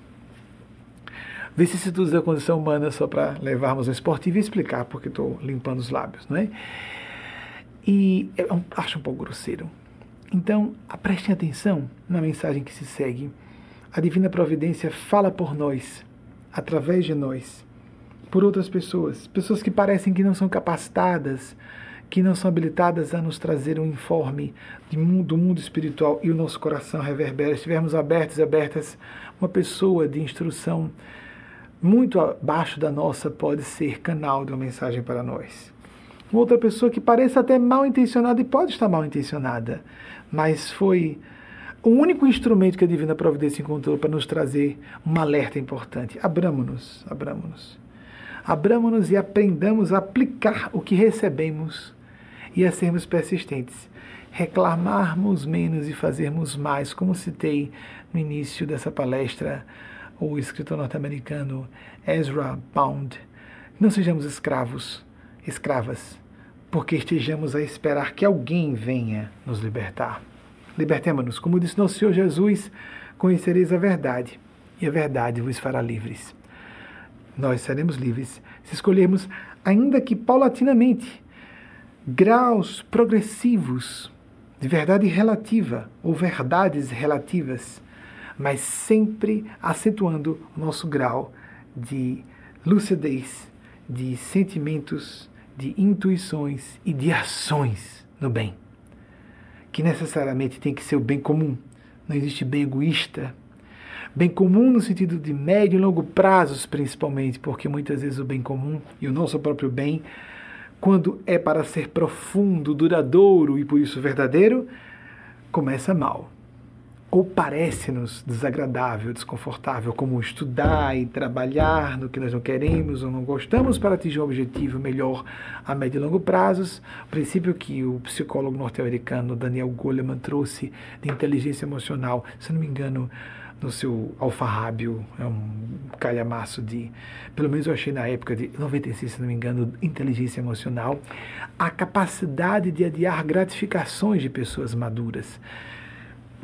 [SPEAKER 1] Vicissitudes da condição humana só para levarmos ao esportivo e explicar porque estou limpando os lábios, não é? E eu acho um pouco grosseiro. Então, prestem atenção na mensagem que se segue a divina providência fala por nós, através de nós, por outras pessoas, pessoas que parecem que não são capacitadas, que não são habilitadas a nos trazer um informe mundo, do mundo espiritual e o nosso coração reverbera. Estivermos abertos e abertas, uma pessoa de instrução muito abaixo da nossa pode ser canal de uma mensagem para nós. Outra pessoa que pareça até mal intencionada e pode estar mal intencionada, mas foi o único instrumento que a Divina Providência encontrou para nos trazer um alerta importante. Abramos-nos, abramos-nos. Abramos-nos e aprendamos a aplicar o que recebemos e a sermos persistentes. Reclamarmos menos e fazermos mais, como citei no início dessa palestra o escritor norte-americano Ezra Pound. Não sejamos escravos, escravas, porque estejamos a esperar que alguém venha nos libertar. Libertemo-nos. Como disse nosso Senhor Jesus, conhecereis a verdade, e a verdade vos fará livres. Nós seremos livres se escolhermos, ainda que paulatinamente, graus progressivos de verdade relativa ou verdades relativas, mas sempre acentuando o nosso grau de lucidez, de sentimentos, de intuições e de ações no bem que necessariamente tem que ser o bem comum. Não existe bem egoísta. Bem comum no sentido de médio e longo prazos, principalmente, porque muitas vezes o bem comum e o nosso próprio bem, quando é para ser profundo, duradouro e por isso verdadeiro, começa mal ou parece-nos desagradável, desconfortável, como estudar e trabalhar no que nós não queremos ou não gostamos para atingir um objetivo melhor a médio e longo prazos, princípio que o psicólogo norte-americano Daniel Goleman trouxe de inteligência emocional, se não me engano, no seu alfarrábio, é um calhamaço de, pelo menos eu achei na época de 96, se não me engano, inteligência emocional, a capacidade de adiar gratificações de pessoas maduras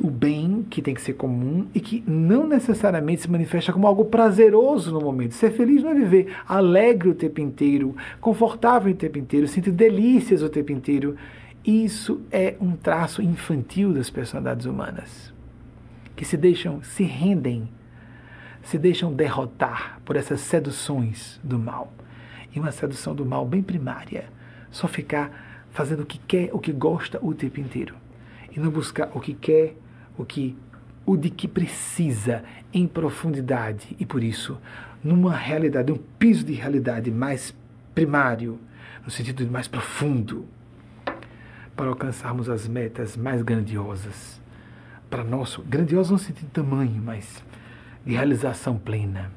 [SPEAKER 1] o bem que tem que ser comum e que não necessariamente se manifesta como algo prazeroso no momento. Ser feliz não é viver alegre o tempo inteiro, confortável o tempo inteiro, sentir delícias o tempo inteiro. Isso é um traço infantil das personalidades humanas, que se deixam, se rendem, se deixam derrotar por essas seduções do mal. E uma sedução do mal bem primária, só ficar fazendo o que quer, o que gosta o tempo inteiro e não buscar o que quer o que o de que precisa em profundidade e por isso numa realidade, um piso de realidade mais primário, no sentido mais profundo, para alcançarmos as metas mais grandiosas. Para nosso, grandioso no sentido de tamanho, mas de realização plena.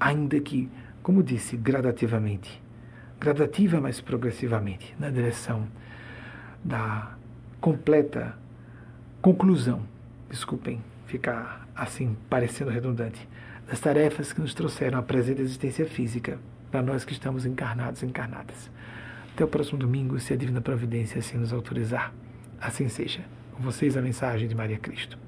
[SPEAKER 1] Ainda que, como disse, gradativamente, gradativa, mas progressivamente, na direção da completa conclusão, desculpem ficar assim parecendo redundante, das tarefas que nos trouxeram a presente existência física, para nós que estamos encarnados e encarnadas. Até o próximo domingo, se a Divina Providência assim nos autorizar. Assim seja. Com vocês a mensagem de Maria Cristo.